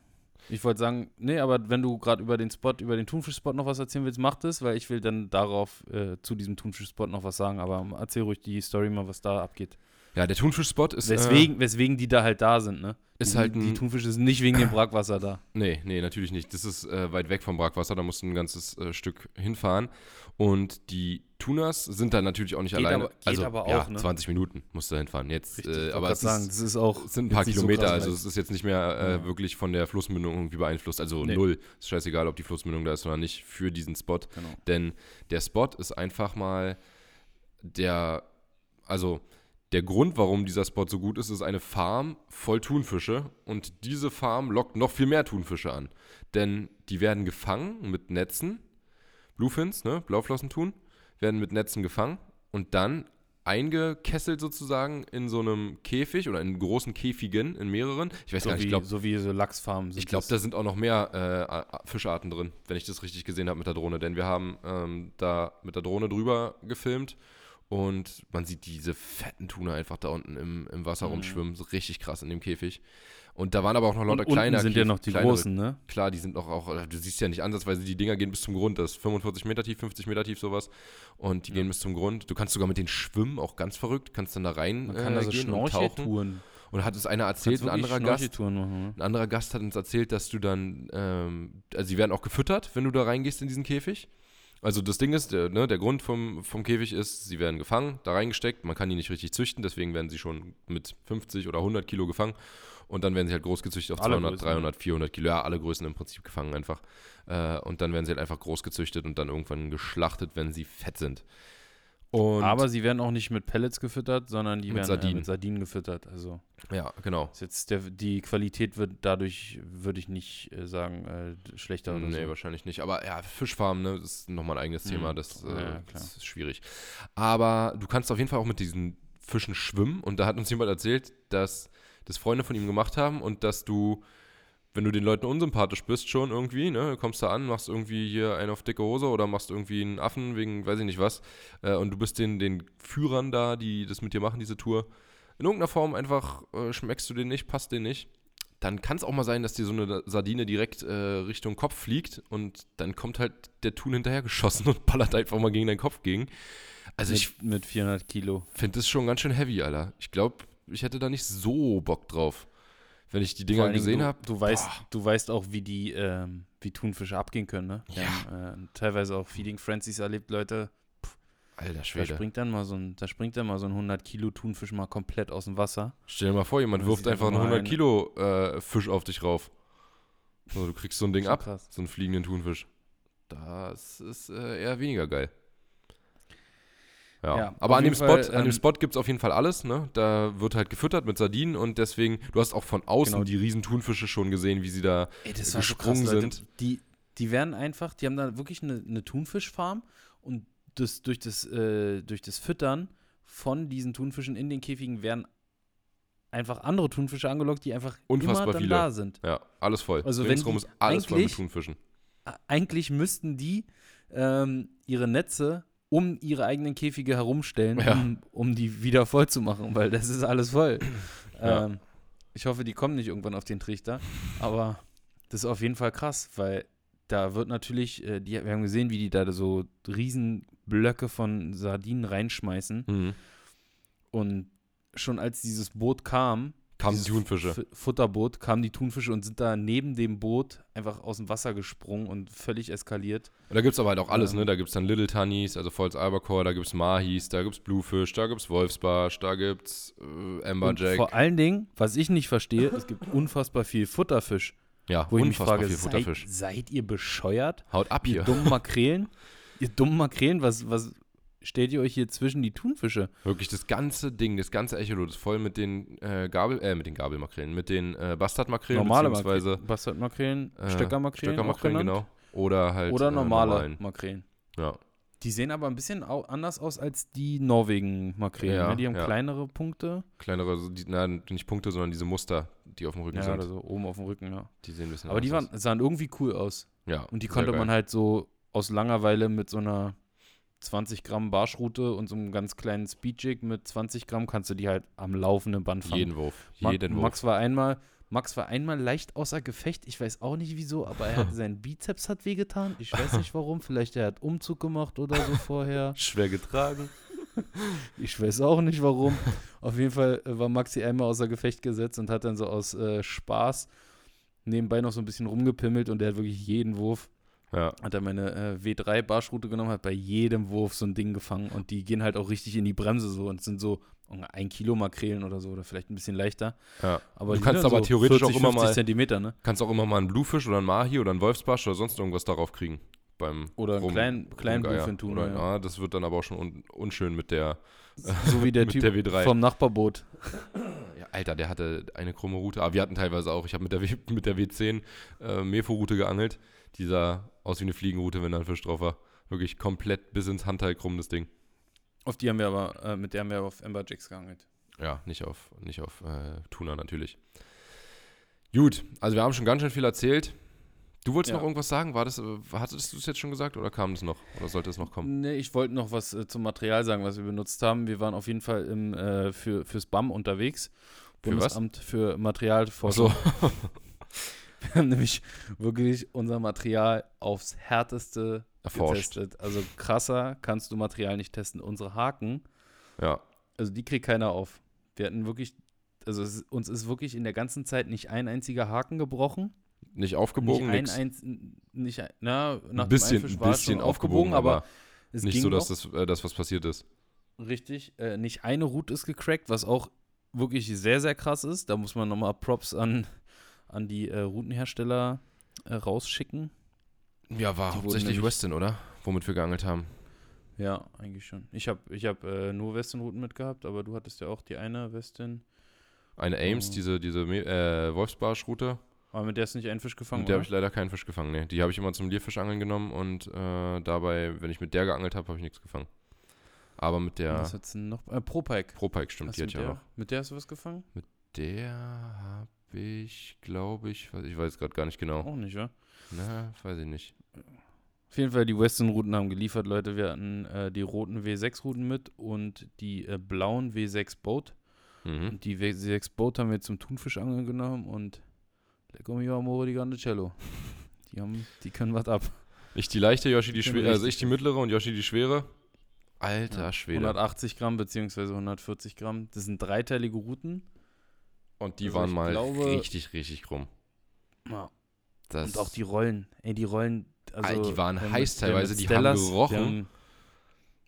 Ich wollte sagen, nee, aber wenn du gerade über den Spot, über den Thunfischspot noch was erzählen willst, mach das, weil ich will dann darauf äh, zu diesem Thunfischspot noch was sagen. Aber erzähl ruhig die Story mal, was da abgeht. ja, der Thunfischspot ist. Weswegen, weswegen die da halt da sind, ne? Ist die, halt die ein- Thunfische sind nicht wegen dem Brackwasser da. Äh, nee, nee, natürlich nicht. Das ist äh, weit weg vom Brackwasser, da musst du ein ganzes äh, Stück hinfahren. Und die Tunas sind da natürlich auch nicht Geht alleine. aber- also, aber ja, auch, ne? 20 Minuten musst du hinfahren. Jetzt, Richtig, äh, aber es sagen, ist, ist auch. es sind ein paar so Kilometer, krass also es ist jetzt nicht mehr äh, Ja. wirklich von der Flussmündung irgendwie beeinflusst. Also Nee. null. Ist scheißegal, ob die Flussmündung da ist oder nicht für diesen Spot. Genau. Denn der Spot ist einfach mal der, also der Grund, warum dieser Spot so gut ist, ist eine Farm voll Thunfische und diese Farm lockt noch viel mehr Thunfische an. Denn die werden gefangen mit Netzen, Bluefins, ne, Blauflossentun, werden mit Netzen gefangen und dann eingekesselt sozusagen in so einem Käfig oder in großen Käfigen, in mehreren. Ich weiß So gar nicht, wie, ich glaube, so wie so Lachsfarmen sind. ich glaube, da sind auch noch mehr äh, Fischarten drin, wenn ich das richtig gesehen habe mit der Drohne. Denn wir haben ähm, da mit der Drohne drüber gefilmt und man sieht diese fetten Tuna einfach da unten im, im Wasser Mhm. rumschwimmen. So richtig krass in dem Käfig. Und da waren aber auch noch lauter Und kleine unten sind ja noch die kleinere- großen, ne? Klar, die sind noch auch, äh, du siehst ja nicht ansatzweise, die Dinger gehen bis zum Grund. Das ist 45 Meter tief, 50 Meter tief, sowas. Und die Ja. gehen bis zum Grund. Du kannst sogar mit denen schwimmen, auch ganz verrückt. Kannst dann da rein Man kann äh, da so gehen und tauchen. Und hat es einer erzählt, ein anderer Gast, machen, ne? ein anderer Gast hat uns erzählt, dass du dann, ähm, also sie werden auch gefüttert, wenn du da reingehst in diesen Käfig. Also das Ding ist, der, ne, der Grund vom, vom Käfig ist, sie werden gefangen, da reingesteckt, man kann die nicht richtig züchten, deswegen werden sie schon mit 50 oder 100 Kilo gefangen und dann werden sie halt groß gezüchtet auf Alle 200, Größen, 300, 400 Kilo, ja, alle Größen im Prinzip gefangen einfach. Äh, und dann werden sie halt einfach groß gezüchtet und dann irgendwann geschlachtet, wenn sie fett sind. Und Aber sie werden auch nicht mit Pellets gefüttert, sondern die Mit werden Sardinen. Äh, mit Sardinen gefüttert. Also ja, genau. jetzt der, die Qualität wird dadurch, würde ich nicht äh, sagen, äh, schlechter oder Nee, so. wahrscheinlich nicht. Aber ja, Fischfarmen, ne, das ist nochmal ein eigenes Mhm. Thema. Das, äh, Ja, das ist schwierig. Aber du kannst auf jeden Fall auch mit diesen Fischen schwimmen. Und da hat uns jemand erzählt, dass das Freunde von ihm gemacht haben und dass du, wenn du den Leuten unsympathisch bist, schon irgendwie, ne, du kommst da an, machst irgendwie hier einen auf dicke Hose oder machst irgendwie einen Affen wegen, weiß ich nicht was, äh, und du bist den, den Führern da, die das mit dir machen, diese Tour, in irgendeiner Form einfach äh, schmeckst du den nicht, passt den nicht dann kann es auch mal sein, dass dir so eine Sardine direkt äh, Richtung Kopf fliegt und dann kommt halt der Thun hinterher geschossen und ballert einfach mal gegen deinen Kopf gegen. Also mit, ich mit 400 Kilo. finde das schon ganz schön heavy, Alter. Ich glaube, ich hätte da nicht so Bock drauf, wenn ich die Dinger gesehen habe. Du weißt, du weißt auch, wie die, ähm, wie Thunfische abgehen können. Ne? Ja. haben äh, teilweise auch Feeding Frenzies erlebt, Leute. Alter Da Schwede. springt dann mal so ein, da springt dann mal so ein 100 Kilo Thunfisch mal komplett aus dem Wasser. Stell dir mal vor, jemand wirft einfach einen einfach mal 100 ein- Kilo äh, Fisch auf dich rauf. So, du kriegst so ein Ding ab, krass. so einen fliegenden Thunfisch. Das ist äh, eher weniger geil. Ja, Ja, aber an dem jeden Spot, Fall, an dem ähm, Spot gibt es auf jeden Fall alles, ne? Da wird halt gefüttert mit Sardinen und deswegen, du hast auch von außen Genau. die riesen Thunfische schon gesehen, wie sie da Ey, war so krass, gesprungen Leute. sind. Die, die werden einfach, die haben da wirklich eine, eine Thunfischfarm und das, durch, das, äh, durch das Füttern von diesen Thunfischen in den Käfigen werden einfach andere Thunfische angelockt, die einfach Unfassbar immer dann viele. da sind. Ja, alles voll. Also wenn Ringsrum ist alles voll mit Thunfischen. Eigentlich müssten die ähm, ihre Netze um ihre eigenen Käfige herumstellen, Ja. um, um die wieder voll zu machen, weil das ist alles voll. Ja. ähm, ich hoffe, die kommen nicht irgendwann auf den Trichter, aber das ist auf jeden Fall krass, weil da wird natürlich, äh, die, wir haben gesehen, wie die da so riesen Blöcke von Sardinen reinschmeißen Mhm. und schon als dieses Boot kam, Kamen die Thunfische. Futterboot, kamen die Thunfische und sind da neben dem Boot einfach aus dem Wasser gesprungen und völlig eskaliert. Und da gibt es aber halt auch alles, Ähm. ne? Da gibt es dann Little Tunnies, also Falls Albacore, da gibt es Mahis, da gibt es Bluefish, da gibt es Wolfsbarsch, da gibt es äh, Und Amberjack. vor allen Dingen, was ich nicht verstehe, es gibt unfassbar viel Futterfisch. Ja, Wo ich mich unfassbar frage, viel seid, Futterfisch. seid ihr bescheuert? Haut ab Ihr hier. dummen Makrelen? ihr dummen Makrelen, was, was stellt ihr euch hier zwischen die Thunfische? Wirklich das ganze Ding, das ganze Echolot ist voll mit den äh, Gabel, äh, mit den Gabelmakrelen, mit den äh, Bastardmakrelen, Normale beziehungsweise Makrelen, Bastardmakrelen, äh, Stöckermakrelen, Stöckermakrelen, genau. Oder halt Oder äh, normale normalen. Makrelen. Ja. Die sehen aber ein bisschen anders aus als die Norwegen-Makrelen. Ja, ne? Die haben ja. kleinere Punkte. Kleinere, so die, na, nicht Punkte, sondern diese Muster, die auf dem Rücken Ja, sind. oder so oben auf dem Rücken, ja. Die sehen ein bisschen Aber die anders waren, sahen irgendwie cool aus. aus. Ja, Und die konnte geil. man halt so aus Langeweile mit so einer 20 Gramm Barschrute und so einem ganz kleinen Speedjig mit 20 Gramm kannst du die halt am laufenden Band fangen. Jeden Wurf. Ma- Jeden Wurf. Max war einmal, Max war einmal leicht außer Gefecht. Ich weiß auch nicht wieso, aber er hat, sein Bizeps hat wehgetan. Ich weiß nicht warum. Vielleicht er hat Umzug gemacht oder so vorher. Schwer getragen. Ich weiß auch nicht warum. Auf jeden Fall äh, war Maxi einmal außer Gefecht gesetzt und hat dann so aus äh, Spaß nebenbei noch so ein bisschen rumgepimmelt und der hat wirklich jeden Wurf Ja. hat er meine äh, W3 Barschroute genommen, hat bei jedem Wurf so ein Ding gefangen und die gehen halt auch richtig in die Bremse so und sind so ein Kilo Makrelen oder so oder vielleicht ein bisschen leichter. ja. Aber Du kannst aber theoretisch auch immer 50 mal- Zentimeter, ne? Kannst auch immer mal einen Bluefish oder einen Mahi oder einen Wolfsbarsch oder sonst irgendwas darauf kriegen. Beim Oder einen kleinen, kleinen. Bluefin tun. Oder, Ja. ja, das wird dann aber auch schon un unschön mit der. So wie der Typ der W3. vom Nachbarboot. Ja, Alter, der hatte eine krumme Route. Aber wir hatten teilweise auch. Ich habe mit der, W- mit der W10 äh, Mefo-Route geangelt. Die sah aus wie eine Fliegenroute, wenn da ein Fisch drauf war. Wirklich komplett bis ins Handteil krumm, das Ding. Auf die haben wir aber, äh, mit der haben wir auf Amberjacks geangelt. Ja, nicht auf, nicht auf äh, Tuna natürlich. Gut, also wir haben schon ganz schön viel erzählt. Du wolltest Ja. noch irgendwas sagen? War das, äh, hattest du es jetzt schon gesagt oder kam das noch? Oder sollte es noch kommen? Nee, ich wollte noch was äh, zum Material sagen, was wir benutzt haben. Wir waren auf jeden Fall im, äh, für, fürs BAM unterwegs. Für was? Bundesamt für Materialforschung. Achso, Wir haben nämlich wirklich unser Material aufs härteste erforscht. getestet. Also krasser kannst du Material nicht testen. Unsere Haken, Ja, also die kriegt keiner auf. Wir hatten wirklich, also es, uns ist wirklich in der ganzen Zeit nicht ein einziger Haken gebrochen. nicht aufgebogen, nicht ein, nix. einz, nicht ein, na, nach Ein bisschen, dem ein bisschen schon aufgebogen, aber es nicht so, dass das, äh, das was passiert ist. Richtig, äh, nicht eine Route ist gecrackt, was auch wirklich sehr, sehr krass ist. Da muss man nochmal Props an, an die äh, Routenhersteller äh, rausschicken. Ja, war Die hauptsächlich Westin, oder? Womit wir geangelt haben. Ja, eigentlich schon. Ich habe ich hab, äh, nur Westin-Routen mitgehabt, aber du hattest ja auch die eine Westin. Eine Ames, Oh. diese, diese äh, Wolfsbarsch-Route. Aber mit der ist nicht ein Fisch gefangen, Mit der habe ich leider keinen Fisch gefangen. Nee. Die habe ich immer zum Lierfischangeln genommen und äh, dabei, wenn ich mit der geangelt habe, habe ich nichts gefangen. Aber mit der Was hat's denn noch? Äh, Propike. Propike stimmt, Hast die du mit ich der, auch mit der hast du was gefangen? Der habe ich, glaube ich, weiß- ich weiß gerade gar nicht genau. Auch nicht, ja? Na, weiß ich nicht. Auf jeden Fall, die Western-Routen haben geliefert, Leute. Wir hatten äh, die roten W6-Routen mit und die äh, blauen W6 Boat. Mhm. Und die W6 Boat haben wir zum Thunfischangeln genommen und Lecco mio amore di grande cello. Die, haben, die können was ab. Ich die leichte, Yoshi die bin schwere, also ich die mittlere und Yoshi die schwere. Alter Ja, Schwede. 180 Gramm beziehungsweise 140 Gramm. Das sind dreiteilige Routen. Und die Also waren mal glaube- richtig, richtig krumm. Ja. Das, Und auch die Rollen. Ey, die Rollen. Also, die waren haben heiß mit- haben teilweise, die haben Stellas- gerochen. Wir haben,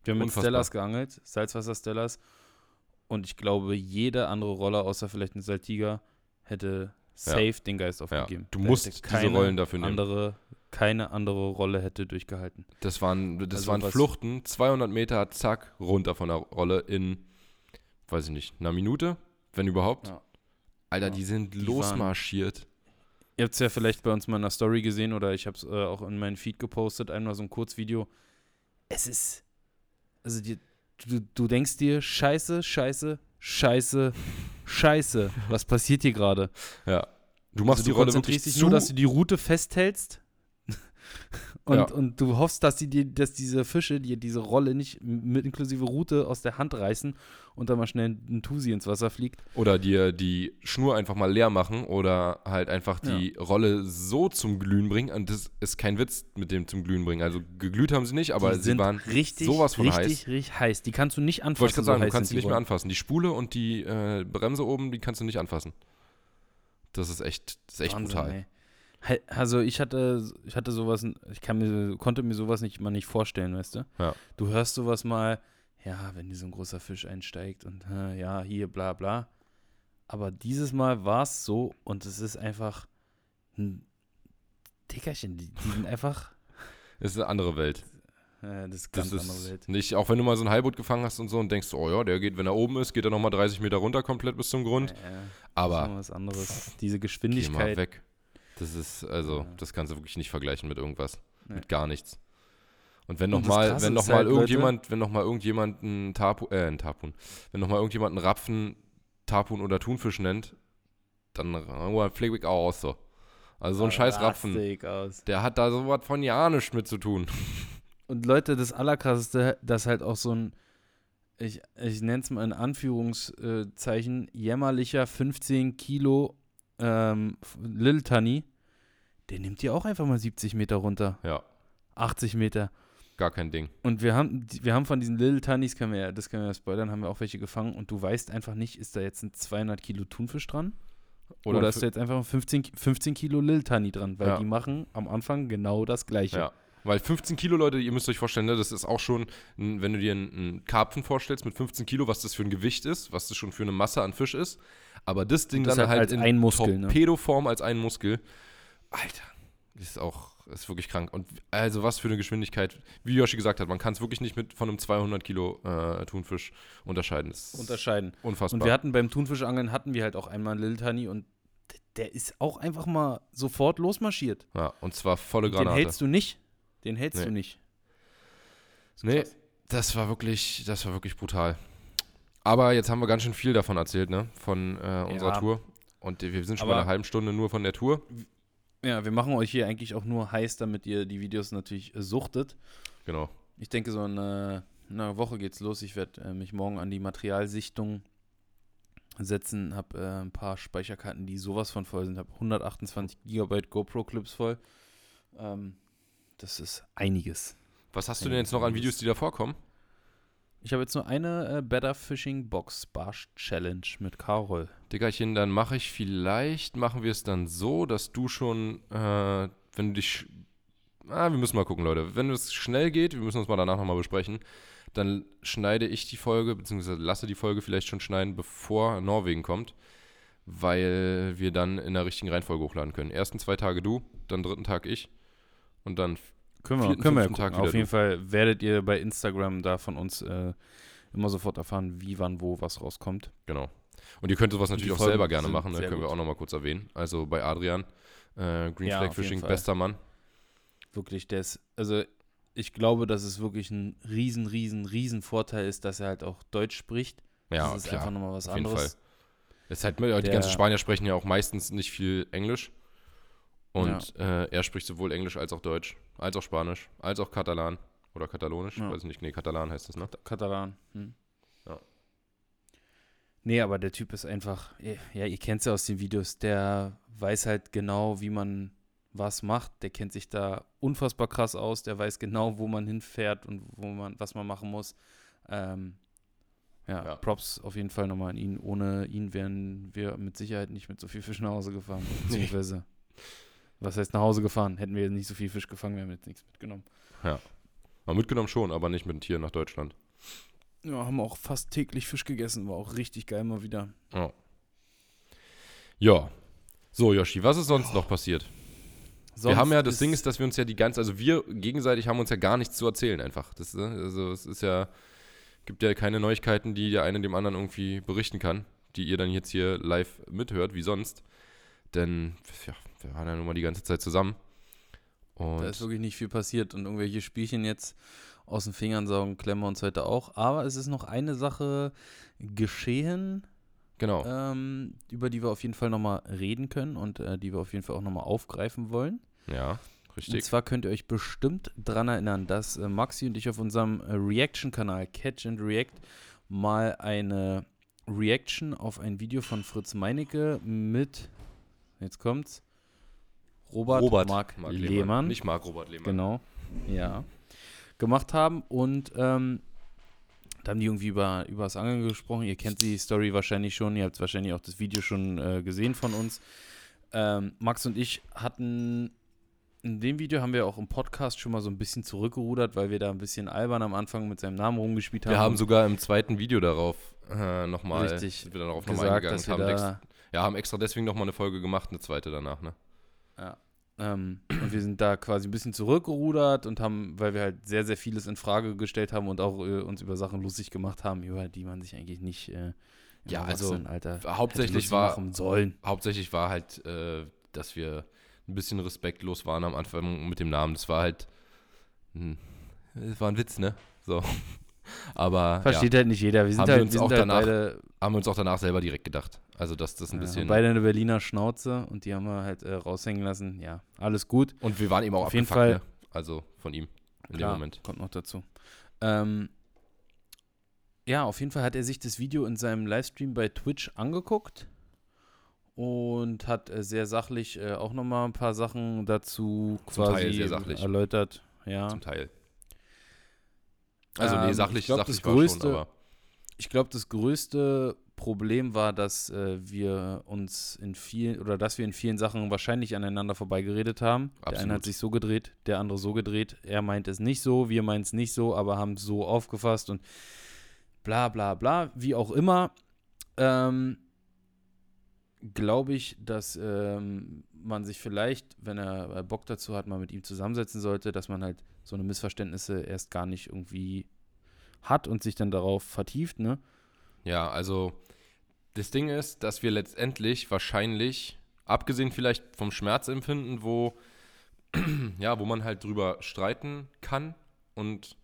wir haben mit. Stellas geangelt, Salzwasser Stellas. Und ich glaube, jede andere Rolle, außer vielleicht ein Saltiger, hätte safe den Geist ja, aufgegeben. du Da musst diese Rollen dafür nehmen. Andere, keine andere Rolle hätte durchgehalten. Das waren, das Also waren Fluchten, 200 Meter, zack, runter von der Rolle in, weiß ich nicht, einer Minute, wenn überhaupt. Ja. Alter, Ja. die sind Die waren- losmarschiert. Ihr habt es ja vielleicht bei uns mal in der Story gesehen oder ich habe es äh, auch in meinen Feed gepostet, einmal so ein Kurzvideo. Es ist, also die, du, du denkst dir, scheiße, scheiße, scheiße, scheiße, was passiert hier gerade? Ja. Du machst also die du Rolle wirklich konzentrierst dich zu. nur, dass du die Route festhältst und, Ja. und du hoffst, dass, die, dass diese Fische dir diese Rolle nicht mit inklusive Route aus der Hand reißen und dann mal schnell ein Tusi ins Wasser fliegt. oder dir die Schnur einfach mal leer machen oder halt einfach die Rolle so zum Glühen bringen. Und das ist kein Witz mit dem zum Glühen bringen. Also geglüht haben sie nicht, aber die sie sind waren richtig, sowas von richtig, heiß. richtig heiß. Die kannst du nicht anfassen. Wollte ich gerade sagen, so du kannst sie nicht mehr anfassen. Die Spule und die äh, Bremse oben, die kannst du nicht anfassen. Das ist echt, das ist echt Wahnsinn, brutal. ey. Also ich hatte, ich hatte sowas, ich kann mir, konnte mir sowas nicht mal nicht vorstellen, weißt du? Ja. Du hörst sowas mal, ja, wenn hier so ein großer Fisch einsteigt und ja, hier, bla bla. Aber dieses Mal war es so und es ist einfach ein Dickerchen, die, die sind einfach, Das ist eine andere Welt. das ist Das ganz ist andere Welt. nicht, auch wenn du mal so ein Heilboot gefangen hast und so und denkst, oh ja, der geht, wenn er oben ist, geht er nochmal 30 Meter runter komplett bis zum Grund. Ja, ja, das ist Aber was anderes. Diese geh mal Geschwindigkeit. weg. Das ist, also, Ja. das kannst du wirklich nicht vergleichen mit irgendwas. Nee. Mit gar nichts. Und wenn Und noch das mal, Krasse wenn noch mal halt, Leute- irgendjemand, wenn noch mal irgendjemand einen Tarpun, äh, einen Tarpun, wenn noch mal irgendjemand einen Rapfen, Tarpun oder Thunfisch nennt, dann oh, flieg ich auch aus so. Also so ein scheiß Rapfen, der hat da sowas von ja nichts mit zu tun. Und Leute, das Allerkrasseste, dass halt auch so ein, ich, ich nenne es mal in Anführungszeichen, jämmerlicher 15 Kilo ähm, Little Tunny, der nimmt dir auch einfach mal 70 Meter runter, Ja, 80 Meter. gar kein Ding. Und wir haben, die- wir haben von diesen Little Tunnies, können wir ja, das können wir ja spoilern, haben wir auch welche gefangen und du weißt einfach nicht, ist da jetzt ein 200 Kilo Thunfisch dran? Oder, Oder ist da jetzt einfach ein 15, Ki- 15 Kilo Little Tunny dran? Weil Ja. die machen am Anfang genau das Gleiche. Ja. Weil 15 Kilo, Leute, ihr müsst euch vorstellen, ne, das ist auch schon, wenn du dir einen Karpfen vorstellst mit 15 Kilo, was das für ein Gewicht ist, was das schon für eine Masse an Fisch ist. Aber das Ding das dann halt halt in ein Muskel, ne? Torpedoform als ein Muskel. Alter, ist auch, ist wirklich krank. Und also was für eine Geschwindigkeit. Wie Yoshi gesagt hat, man kann es wirklich nicht mit von einem 200 Kilo äh, Thunfisch unterscheiden. Das Unterscheiden. unfassbar. Und wir hatten beim Thunfischangeln hatten wir halt auch einmal einen Little Tunny und der ist auch einfach mal sofort losmarschiert. ja, und zwar volle Den Granate. hältst du nicht. Den hältst Nee. du nicht. Nee, das war wirklich, das war wirklich brutal. Aber jetzt haben wir ganz schön viel davon erzählt, ne? Von äh, unserer Ja. Tour. Und wir sind schon bei einer halben Stunde nur von der Tour. Ja, wir machen euch hier eigentlich auch nur heiß, damit ihr die Videos natürlich äh, suchtet. Genau. Ich denke, so in äh, einer Woche geht's los. Ich werde äh, mich morgen an die Materialsichtung setzen. Habe äh, ein paar Speicherkarten, die sowas von voll sind. Habe 128 Gigabyte GoPro-Clips voll. Ähm, das ist einiges. Was hast du denn jetzt noch an Videos, die da vorkommen? Ich habe jetzt nur eine äh, Better Fishing Box Barsch Challenge mit Carol. Dickerchen, dann mache ich vielleicht, machen wir es dann so, dass du schon, äh, wenn du dich, ah, wir müssen mal gucken, Leute. Wenn es schnell geht, wir müssen uns mal danach nochmal besprechen, dann schneide ich die Folge, beziehungsweise lasse die Folge vielleicht schon schneiden, bevor Norwegen kommt, weil wir dann in der richtigen Reihenfolge hochladen können. Ersten zwei Tage du, dann dritten Tag ich und dann Können wir, Vierten, können wir ja Tag. Auf jeden Fall werdet ihr bei Instagram da von uns äh, immer sofort erfahren, wie, wann, wo was rauskommt. Genau. Und ihr könnt sowas natürlich auch selber gerne machen, ne? können wir gut. auch nochmal kurz erwähnen. Also bei Adrian, äh, Green Ja, Flag Fishing, Fall. bester Mann. Wirklich, der ist, also ich glaube, dass es wirklich ein riesen, riesen, riesen Vorteil ist, dass er halt auch Deutsch spricht. Ja, das ist klar. einfach nochmal was auf jeden anderes. Es ist halt, die ganzen Spanier sprechen ja auch meistens nicht viel Englisch. Und äh, er spricht sowohl Englisch als auch Deutsch, als auch Spanisch, als auch Katalan oder Katalonisch. Ja. Weiß ich nicht, nee, Katalan heißt das, ne? Katalan. Hm. Ja. Nee, aber der Typ ist einfach, ja, ihr kennt es ja aus den Videos, der weiß halt genau, wie man was macht. Der kennt sich da unfassbar krass aus. Der weiß genau, wo man hinfährt und wo man, was man machen muss. Ähm, ja, Ja. Props auf jeden Fall nochmal an ihn. Ohne ihn wären wir mit Sicherheit nicht mit so viel Fisch nach Hause gefahren. Beziehungsweise was heißt nach Hause gefahren? Hätten wir nicht so viel Fisch gefangen, wir haben jetzt nichts mitgenommen. Mal mitgenommen schon, aber nicht mit dem Tier nach Deutschland. Ja, haben auch fast täglich Fisch gegessen, war auch richtig geil mal wieder. Ja. Ja. So, Yoshi, was ist sonst noch passiert? wir haben ja, das Ding ist, dass wir uns ja die ganze, also wir gegenseitig haben uns ja gar nichts zu erzählen einfach. Das, ne, also es ist ja, gibt ja keine Neuigkeiten, die der eine dem anderen irgendwie berichten kann, die ihr dann jetzt hier live mithört, wie sonst. Denn, ja, wir waren ja nun mal die ganze Zeit zusammen. Und Da ist wirklich nicht viel passiert und irgendwelche Spielchen jetzt aus den Fingern saugen, klemmen wir uns heute auch. Aber es ist noch eine Sache geschehen, genau. ähm, über die wir auf jeden Fall nochmal reden können und äh, die wir auf jeden Fall auch nochmal aufgreifen wollen. ja, Und richtig. zwar könnt ihr euch bestimmt dran erinnern, dass äh, Maxi und ich auf unserem äh, Reaction-Kanal Catch and React mal eine Reaction auf ein Video von Fritz Meinecke mit, jetzt kommt's, Robert, Mark, Lehmann. Nicht Marc Robert Lehmann. Genau, ja. Gemacht haben und ähm, da haben die irgendwie über, über das Angeln gesprochen. Ihr kennt die Story wahrscheinlich schon, ihr habt wahrscheinlich auch das Video schon äh, gesehen von uns. Ähm, Max und ich hatten in dem Video haben wir auch im Podcast schon mal so ein bisschen zurückgerudert, weil wir da ein bisschen albern am Anfang mit seinem Namen rumgespielt haben. Wir haben sogar im zweiten Video darauf äh, nochmal Richtig wir darauf gesagt, eingegangen. dass wir haben da, extra, ja, haben extra deswegen nochmal eine Folge gemacht, eine zweite danach, ne? Ja, ähm, und wir sind da quasi ein bisschen zurückgerudert und haben, weil wir halt sehr, sehr vieles in Frage gestellt haben und auch äh, uns über Sachen lustig gemacht haben, über die man sich eigentlich nicht äh, Ja, also, hätte Hauptsächlich war, machen sollen. hauptsächlich war halt, äh, dass wir ein bisschen respektlos waren am Anfang mit dem Namen. Das war halt, hm, das war ein Witz, ne? So. Aber Versteht halt nicht jeder. Wir sind Haben wir halt, uns wir auch sind halt danach beide, ja, haben wir uns auch danach selber direkt gedacht. Also, dass das ein ja, bisschen. beide eine Berliner Schnauze und die haben wir halt äh, raushängen lassen. Ja, alles gut. und wir waren eben auch Auf jeden Fall- Ne? Also von ihm in Klar, dem Moment. Kommt noch dazu. Ähm, ja, auf jeden Fall hat er sich das Video in seinem Livestream bei Twitch angeguckt und hat äh, sehr sachlich äh, auch nochmal ein paar Sachen dazu Zum quasi Teil sehr sachlich. erläutert. Ja. Zum Teil. Also, nee, Ähm, sachlich, ich glaub, sachlich das größte- schon, aber. Ich glaube, das größte Problem war, dass äh, wir uns in vielen oder dass wir in vielen Sachen wahrscheinlich aneinander vorbeigeredet haben. Der eine Absolut. hat sich so gedreht, der andere so gedreht. Er meint es nicht so, wir meinen es nicht so, aber haben es so aufgefasst und bla bla bla, wie auch immer. Ähm, glaube ich, dass ähm, man sich vielleicht, wenn er äh, Bock dazu hat, mal mit ihm zusammensetzen sollte, dass man halt so eine Missverständnisse erst gar nicht irgendwie hat und sich dann darauf vertieft, ne? Ja, also das Ding ist, dass wir letztendlich wahrscheinlich, abgesehen vielleicht vom Schmerzempfinden, wo, ja, wo man halt drüber streiten kann und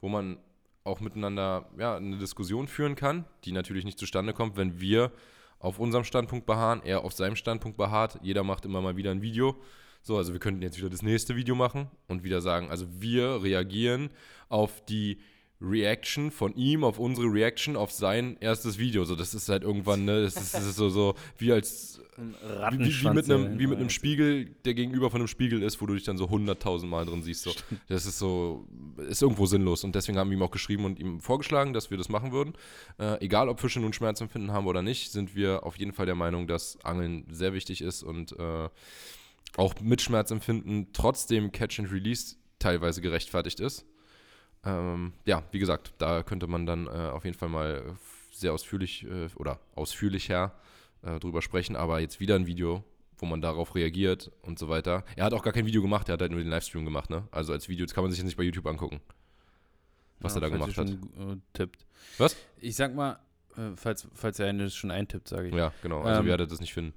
wo man auch miteinander ja, eine Diskussion führen kann, die natürlich nicht zustande kommt, wenn wir auf unserem Standpunkt beharren, er auf seinem Standpunkt beharrt, jeder macht immer mal wieder ein Video. So, also wir könnten jetzt wieder das nächste Video machen und wieder sagen, also wir reagieren auf die Reaction von ihm, auf unsere Reaction auf sein erstes Video. So, das ist halt irgendwann, ne, das ist, das ist so, so wie als wie, wie, wie, mit einem, wie mit einem Spiegel, der gegenüber von einem Spiegel ist, wo du dich dann so hunderttausend Mal drin siehst. So. Das ist so, ist irgendwo sinnlos. Und deswegen haben wir ihm auch geschrieben und ihm vorgeschlagen, dass wir das machen würden. Äh, egal, ob Fische nun Schmerzempfinden haben oder nicht, sind wir auf jeden Fall der Meinung, dass Angeln sehr wichtig ist und äh, auch mit Schmerzempfinden trotzdem Catch and Release teilweise gerechtfertigt ist. Ähm, ja, wie gesagt, da könnte man dann äh, auf jeden Fall mal sehr ausführlich äh, oder ausführlicher äh, drüber sprechen, aber jetzt wieder ein Video, wo man darauf reagiert und so weiter. Er hat auch gar kein Video gemacht, er hat halt nur den Livestream gemacht, ne? Also als Video, das kann man sich jetzt nicht bei YouTube angucken, was er da gemacht hat. Schon, äh, tippt. Was? Ich sag mal, äh, falls, falls er eine schon eintippt, sage ich. Ja, genau. Also Ähm, wie hat er das nicht finden?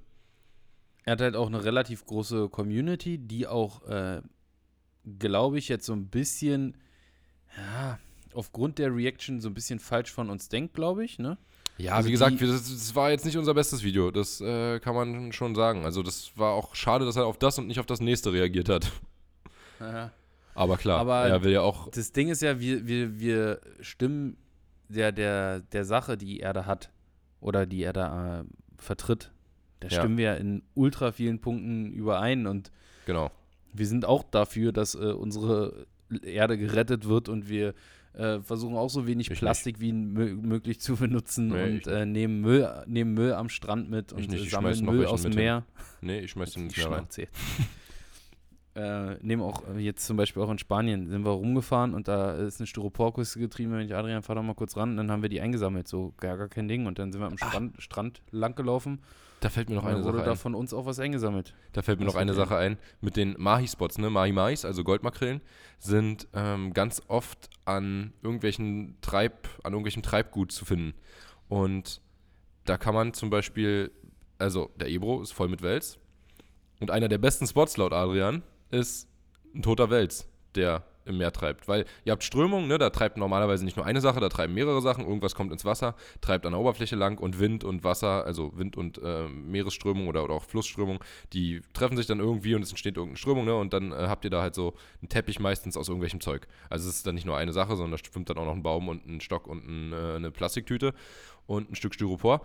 Er hat halt auch eine relativ große Community, die auch, äh, glaube ich, jetzt so ein bisschen, ja, aufgrund der Reaction so ein bisschen falsch von uns denkt, glaube ich, ne? Ja, also wie gesagt, wir, das, das war jetzt nicht unser bestes Video. Das äh, kann man schon sagen. Also das war auch schade, dass er auf das und nicht auf das nächste reagiert hat. Aber klar, Aber er will ja auch. Das Ding ist ja, wir, wir, wir stimmen der, der, der Sache, die er da hat oder die er da äh, vertritt, da Ja. stimmen wir in ultra vielen Punkten überein und Genau. wir sind auch dafür, dass äh, unsere Erde gerettet wird und wir äh, versuchen auch so wenig Ich Plastik wie mö möglich zu benutzen Nee, und äh, nehmen, Müll, nehmen Müll am Strand mit und nicht, äh, sammeln Müll aus dem. Meer. Nee, ich schmeiß den nicht mehr rein. Äh, nehmen auch äh, jetzt zum Beispiel auch in Spanien, sind wir rumgefahren und da ist eine Styroporkiste getrieben, wenn ich Adrian, fahr doch mal kurz ran, und dann haben wir die eingesammelt, so gar, gar kein Ding und dann sind wir am Strand, Strand lang gelaufen. Da fällt mir noch eine wurde Sache da ein. von uns auch was eingesammelt. Da fällt mir Was noch eine? Sache ein. Mit den Mahi-Spots, ne? Mahi-Mais, also Goldmakrelen, sind ähm, ganz oft an irgendwelchen Treib, an irgendwelchem Treibgut zu finden. Und da kann man zum Beispiel, also der Ebro ist voll mit Wels. Und einer der besten Spots laut Adrian ist ein toter Wels, der im Meer treibt. Weil ihr habt Strömung, ne? da treibt normalerweise nicht nur eine Sache, da treiben mehrere Sachen. Irgendwas kommt ins Wasser, treibt an der Oberfläche lang und Wind und Wasser, also Wind und äh, Meeresströmung oder, oder auch Flussströmung, die treffen sich dann irgendwie und es entsteht irgendeine Strömung, ne? Und dann äh, habt ihr da halt so einen Teppich meistens aus irgendwelchem Zeug. Also es ist dann nicht nur eine Sache, sondern da schwimmt dann auch noch ein Baum und ein Stock und ein, äh, eine Plastiktüte und ein Stück Styropor.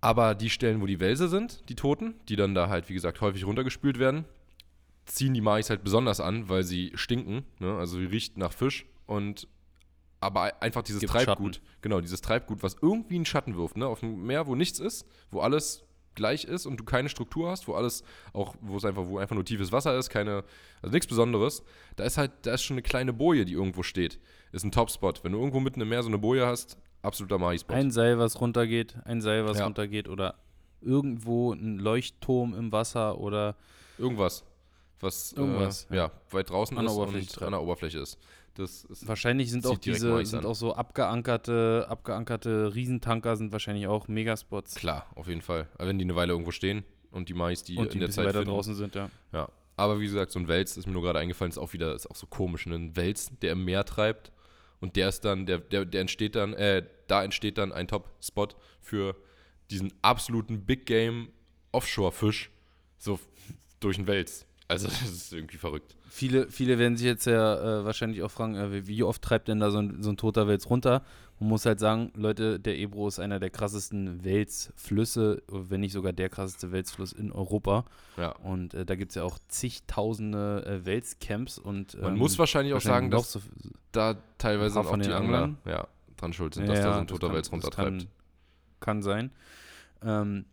Aber die Stellen, wo die Wälse sind, die Toten, die dann da halt, wie gesagt, häufig runtergespült werden, ziehen die Mais halt besonders an, weil sie stinken. Ne? Also sie riecht nach Fisch und aber einfach dieses Gibt Treibgut, genau, dieses Treibgut, was irgendwie einen Schatten wirft, ne? Auf dem Meer, wo nichts ist, wo alles gleich ist und du keine Struktur hast, wo alles auch, wo es einfach, wo einfach nur tiefes Wasser ist, keine, also nichts Besonderes, da ist halt, da ist schon eine kleine Boje, die irgendwo steht. Ist ein Topspot. Wenn du irgendwo mitten im Meer so eine Boje hast, absoluter Mahi-Spot. Ein Seil, was runtergeht, ein Seil, was Ja. runtergeht oder irgendwo ein Leuchtturm im Wasser oder Irgendwas, was Irgendwas, äh, ja. weit draußen An der ist Oberfläche und an der Oberfläche ist. Das ist wahrscheinlich sind auch diese, sind an. auch so abgeankerte, abgeankerte Riesentanker sind wahrscheinlich auch Megaspots. klar, auf jeden Fall. Aber wenn die eine Weile irgendwo stehen und die Mais, die, und die in der Zeit weiter finden, draußen sind, ja. Ja. Aber wie gesagt, so ein Wels ist mir nur gerade eingefallen, ist auch wieder, ist auch so komisch. ne? Ein Wels, der im Meer treibt und der ist dann, der, der, der entsteht dann, äh, da entsteht dann ein Top-Spot für diesen absoluten Big Game Offshore-Fisch, so durch den Wels. Also das ist irgendwie verrückt. Viele, viele werden sich jetzt ja äh, wahrscheinlich auch fragen, äh, wie- oft treibt denn da so ein, so ein toter Wels runter? Man muss halt sagen, Leute, der Ebro ist einer der krassesten Welsflüsse, wenn nicht sogar der krasseste Welsfluss in Europa. Ja. Und äh, da gibt es ja auch zigtausende äh, Welscamps und Man ähm, muss wahrscheinlich auch sagen, noch dass so, da teilweise auch von die den Angler ja, dran schuld sind, Ja, dass da so ein toter Wels runtertreibt. Kann, kann sein. Ähm,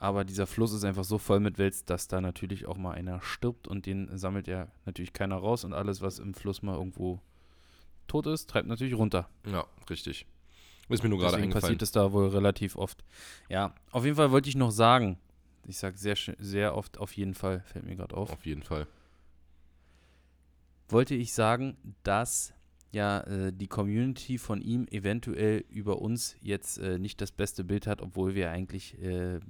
aber dieser Fluss ist einfach so voll mit Wels, dass da natürlich auch mal einer stirbt und den sammelt ja natürlich keiner raus und alles, was im Fluss mal irgendwo tot ist, treibt natürlich runter. Ja, richtig. Ist mir nur gerade eingefallen. passiert es da wohl relativ oft. Ja, auf jeden Fall wollte ich noch sagen, ich sage sehr, sehr oft auf jeden Fall, fällt mir gerade auf, Auf jeden Fall. wollte ich sagen, dass ja äh, die Community von ihm eventuell über uns jetzt äh, nicht das beste Bild hat, obwohl wir eigentlich äh,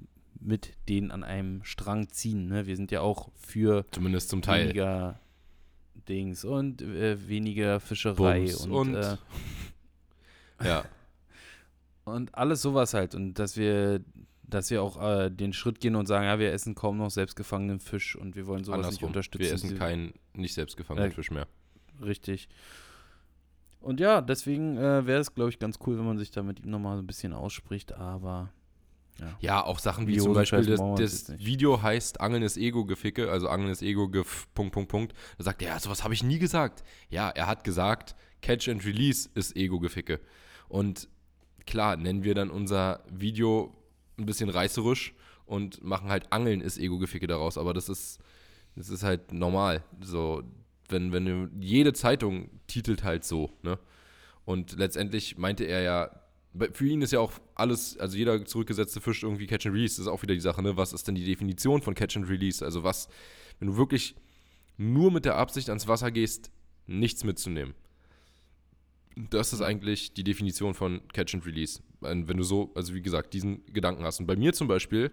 mit denen an einem Strang ziehen. Ne? Wir sind ja auch für Zumindest zum Teil. weniger Dings und äh, weniger Fischerei Bums und, und- äh, Ja, und alles sowas halt. Und dass wir, dass wir auch äh, den Schritt gehen und sagen, ja, wir essen kaum noch selbstgefangenen Fisch und wir wollen sowas nicht andersrum. unterstützen. Wir essen keinen nicht selbst gefangenen Äh, Fisch mehr. Richtig. Und ja, deswegen äh, wäre es, glaube ich, ganz cool, wenn man sich da mit ihm nochmal so ein bisschen ausspricht, aber Ja, auch Sachen wie Die zum Beispiel, das, das. Video heißt Angeln ist Ego-Geficke, also Angeln ist Ego-Gef, Punkt, Punkt, Punkt. Da sagt er, ja, sowas habe ich nie gesagt. Ja, er hat gesagt, Catch and Release ist Ego-Geficke. Und klar, nennen wir dann unser Video ein bisschen reißerisch und machen halt Angeln ist Ego-Geficke daraus, aber das ist, das ist halt normal. So, wenn, wenn jede Zeitung titelt halt so, ne? Und letztendlich meinte er ja, für ihn ist ja auch alles, also jeder zurückgesetzte Fisch irgendwie Catch and Release, das ist auch wieder die Sache, ne? Was ist denn die Definition von Catch and Release? Also was, wenn du wirklich nur mit der Absicht ans Wasser gehst, nichts mitzunehmen. Das ist eigentlich die Definition von Catch and Release. Wenn du so, also wie gesagt, diesen Gedanken hast. Und bei mir zum Beispiel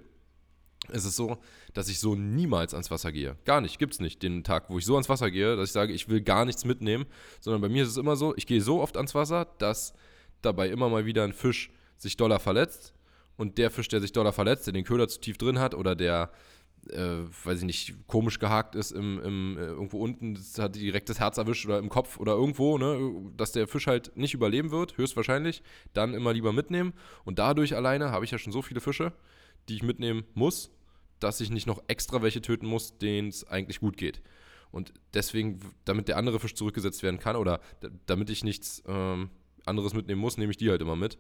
ist es so, dass ich so niemals ans Wasser gehe. Gar nicht, gibt's nicht. Den Tag, wo ich so ans Wasser gehe, dass ich sage, ich will gar nichts mitnehmen, sondern bei mir ist es immer so, ich gehe so oft ans Wasser, dass dabei immer mal wieder ein Fisch sich doller verletzt und der Fisch, der sich doller verletzt, der den Köder zu tief drin hat oder der, äh, weiß ich nicht, komisch gehakt ist im, im, äh, irgendwo unten, hat direkt das Herz erwischt oder im Kopf oder irgendwo, ne, dass der Fisch halt nicht überleben wird, höchstwahrscheinlich, dann immer lieber mitnehmen und dadurch alleine habe ich ja schon so viele Fische, die ich mitnehmen muss, dass ich nicht noch extra welche töten muss, denen es eigentlich gut geht. Und deswegen, damit der andere Fisch zurückgesetzt werden kann oder damit ich nichts ähm, anderes mitnehmen muss, nehme ich die halt immer mit.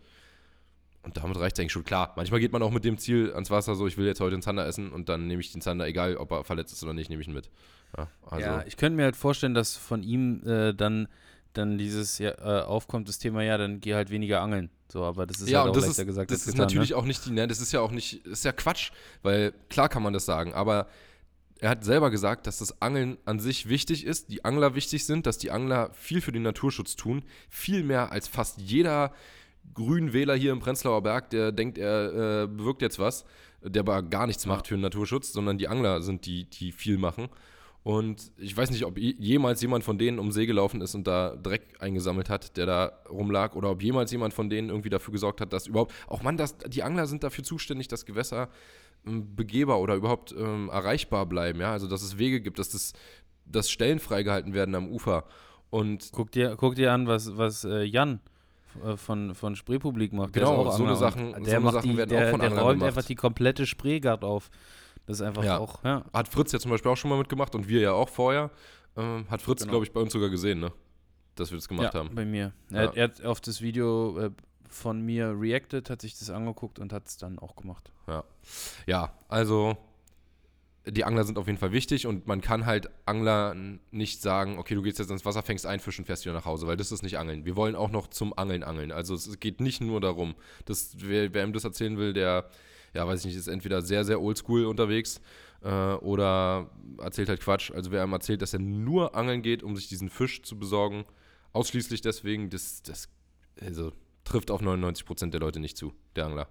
Und damit reicht es eigentlich schon. Klar, manchmal geht man auch mit dem Ziel ans Wasser, so ich will jetzt heute den Zander essen und dann nehme ich den Zander, egal ob er verletzt ist oder nicht, nehme ich ihn mit. Ja, also. ja ich könnte mir halt vorstellen, dass von ihm äh, dann, dann dieses ja, äh, aufkommt, das Thema, ja, dann geh halt weniger angeln. So, aber das ist ja halt auch das ist, gesagt. Das ist getan, natürlich ne? auch nicht die, ne, das ist ja auch nicht, ist ja Quatsch, weil klar kann man das sagen, aber er hat selber gesagt, dass das Angeln an sich wichtig ist, die Angler wichtig sind, dass die Angler viel für den Naturschutz tun, viel mehr als fast jeder Grünwähler hier im Prenzlauer Berg, der denkt, er äh, bewirkt jetzt was, der aber gar nichts macht für den Naturschutz, sondern die Angler sind die, die viel machen. Und ich weiß nicht, ob jemals jemand von denen um See gelaufen ist und da Dreck eingesammelt hat, der da rumlag, oder ob jemals jemand von denen irgendwie dafür gesorgt hat, dass überhaupt, auch man, das, die Angler sind dafür zuständig, dass Gewässer begehbar oder überhaupt ähm, erreichbar bleiben, ja, also dass es Wege gibt, dass, das, dass Stellen freigehalten werden am Ufer. Und guck dir, guck dir an, was, was äh, Jan äh, von, von Spreepublik macht. Genau, so eine Sachen, der so eine Sachen die, werden der, auch von der anderen räumt gemacht. einfach die komplette Spreegard auf. Das ist einfach ja. auch, ja. Hat Fritz ja zum Beispiel auch schon mal mitgemacht und wir ja auch vorher. Ähm, hat Fritz, genau. glaube ich, bei uns sogar gesehen, ne? Dass wir das gemacht ja, haben. bei mir. Er, er, hat auf das Video äh, von mir reacted, hat sich das angeguckt und hat es dann auch gemacht. Ja. Ja, also die Angler sind auf jeden Fall wichtig und man kann halt Angler nicht sagen, okay, du gehst jetzt ins Wasser, fängst einen Fisch und fährst wieder nach Hause, weil das ist nicht Angeln. Wir wollen auch noch zum Angeln angeln. Also es geht nicht nur darum, dass wer, wer ihm das erzählen will, der, ja, weiß ich nicht, ist entweder sehr, sehr oldschool unterwegs äh, oder erzählt halt Quatsch. Also wer einem erzählt, dass er nur angeln geht, um sich diesen Fisch zu besorgen, ausschließlich deswegen, das, das also, trifft auf 99% der Leute nicht zu, der Angler.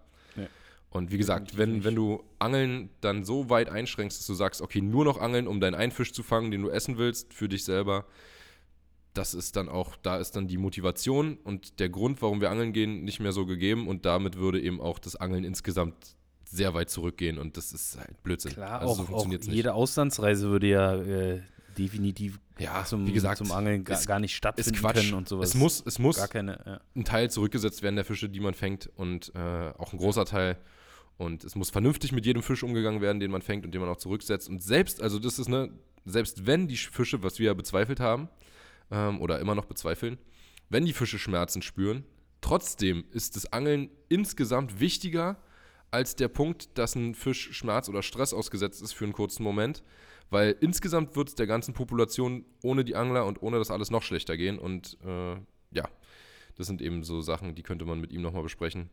Und wie gesagt, wenn, wenn du Angeln dann so weit einschränkst, dass du sagst, okay, nur noch Angeln, um deinen einen Fisch zu fangen, den du essen willst, für dich selber, das ist dann auch, da ist dann die Motivation und der Grund, warum wir angeln gehen, nicht mehr so gegeben und damit würde eben auch das Angeln insgesamt sehr weit zurückgehen und das ist halt Blödsinn. Klar, also auch, so auch jede Auslandsreise würde ja äh, definitiv ja, zum, wie gesagt, zum Angeln gar, gar nicht stattfinden können und sowas. Es muss, es muss keine, ja. ein Teil zurückgesetzt werden der Fische, die man fängt und äh, auch ein großer Teil und es muss vernünftig mit jedem Fisch umgegangen werden, den man fängt und den man auch zurücksetzt. Und selbst, also das ist ne, selbst wenn die Fische, was wir ja bezweifelt haben, ähm, oder immer noch bezweifeln, wenn die Fische Schmerzen spüren, trotzdem ist das Angeln insgesamt wichtiger als der Punkt, dass ein Fisch Schmerz oder Stress ausgesetzt ist für einen kurzen Moment. Weil insgesamt wird es der ganzen Population ohne die Angler und ohne das alles noch schlechter gehen. Und äh, ja, das sind eben so Sachen, die könnte man mit ihm nochmal besprechen.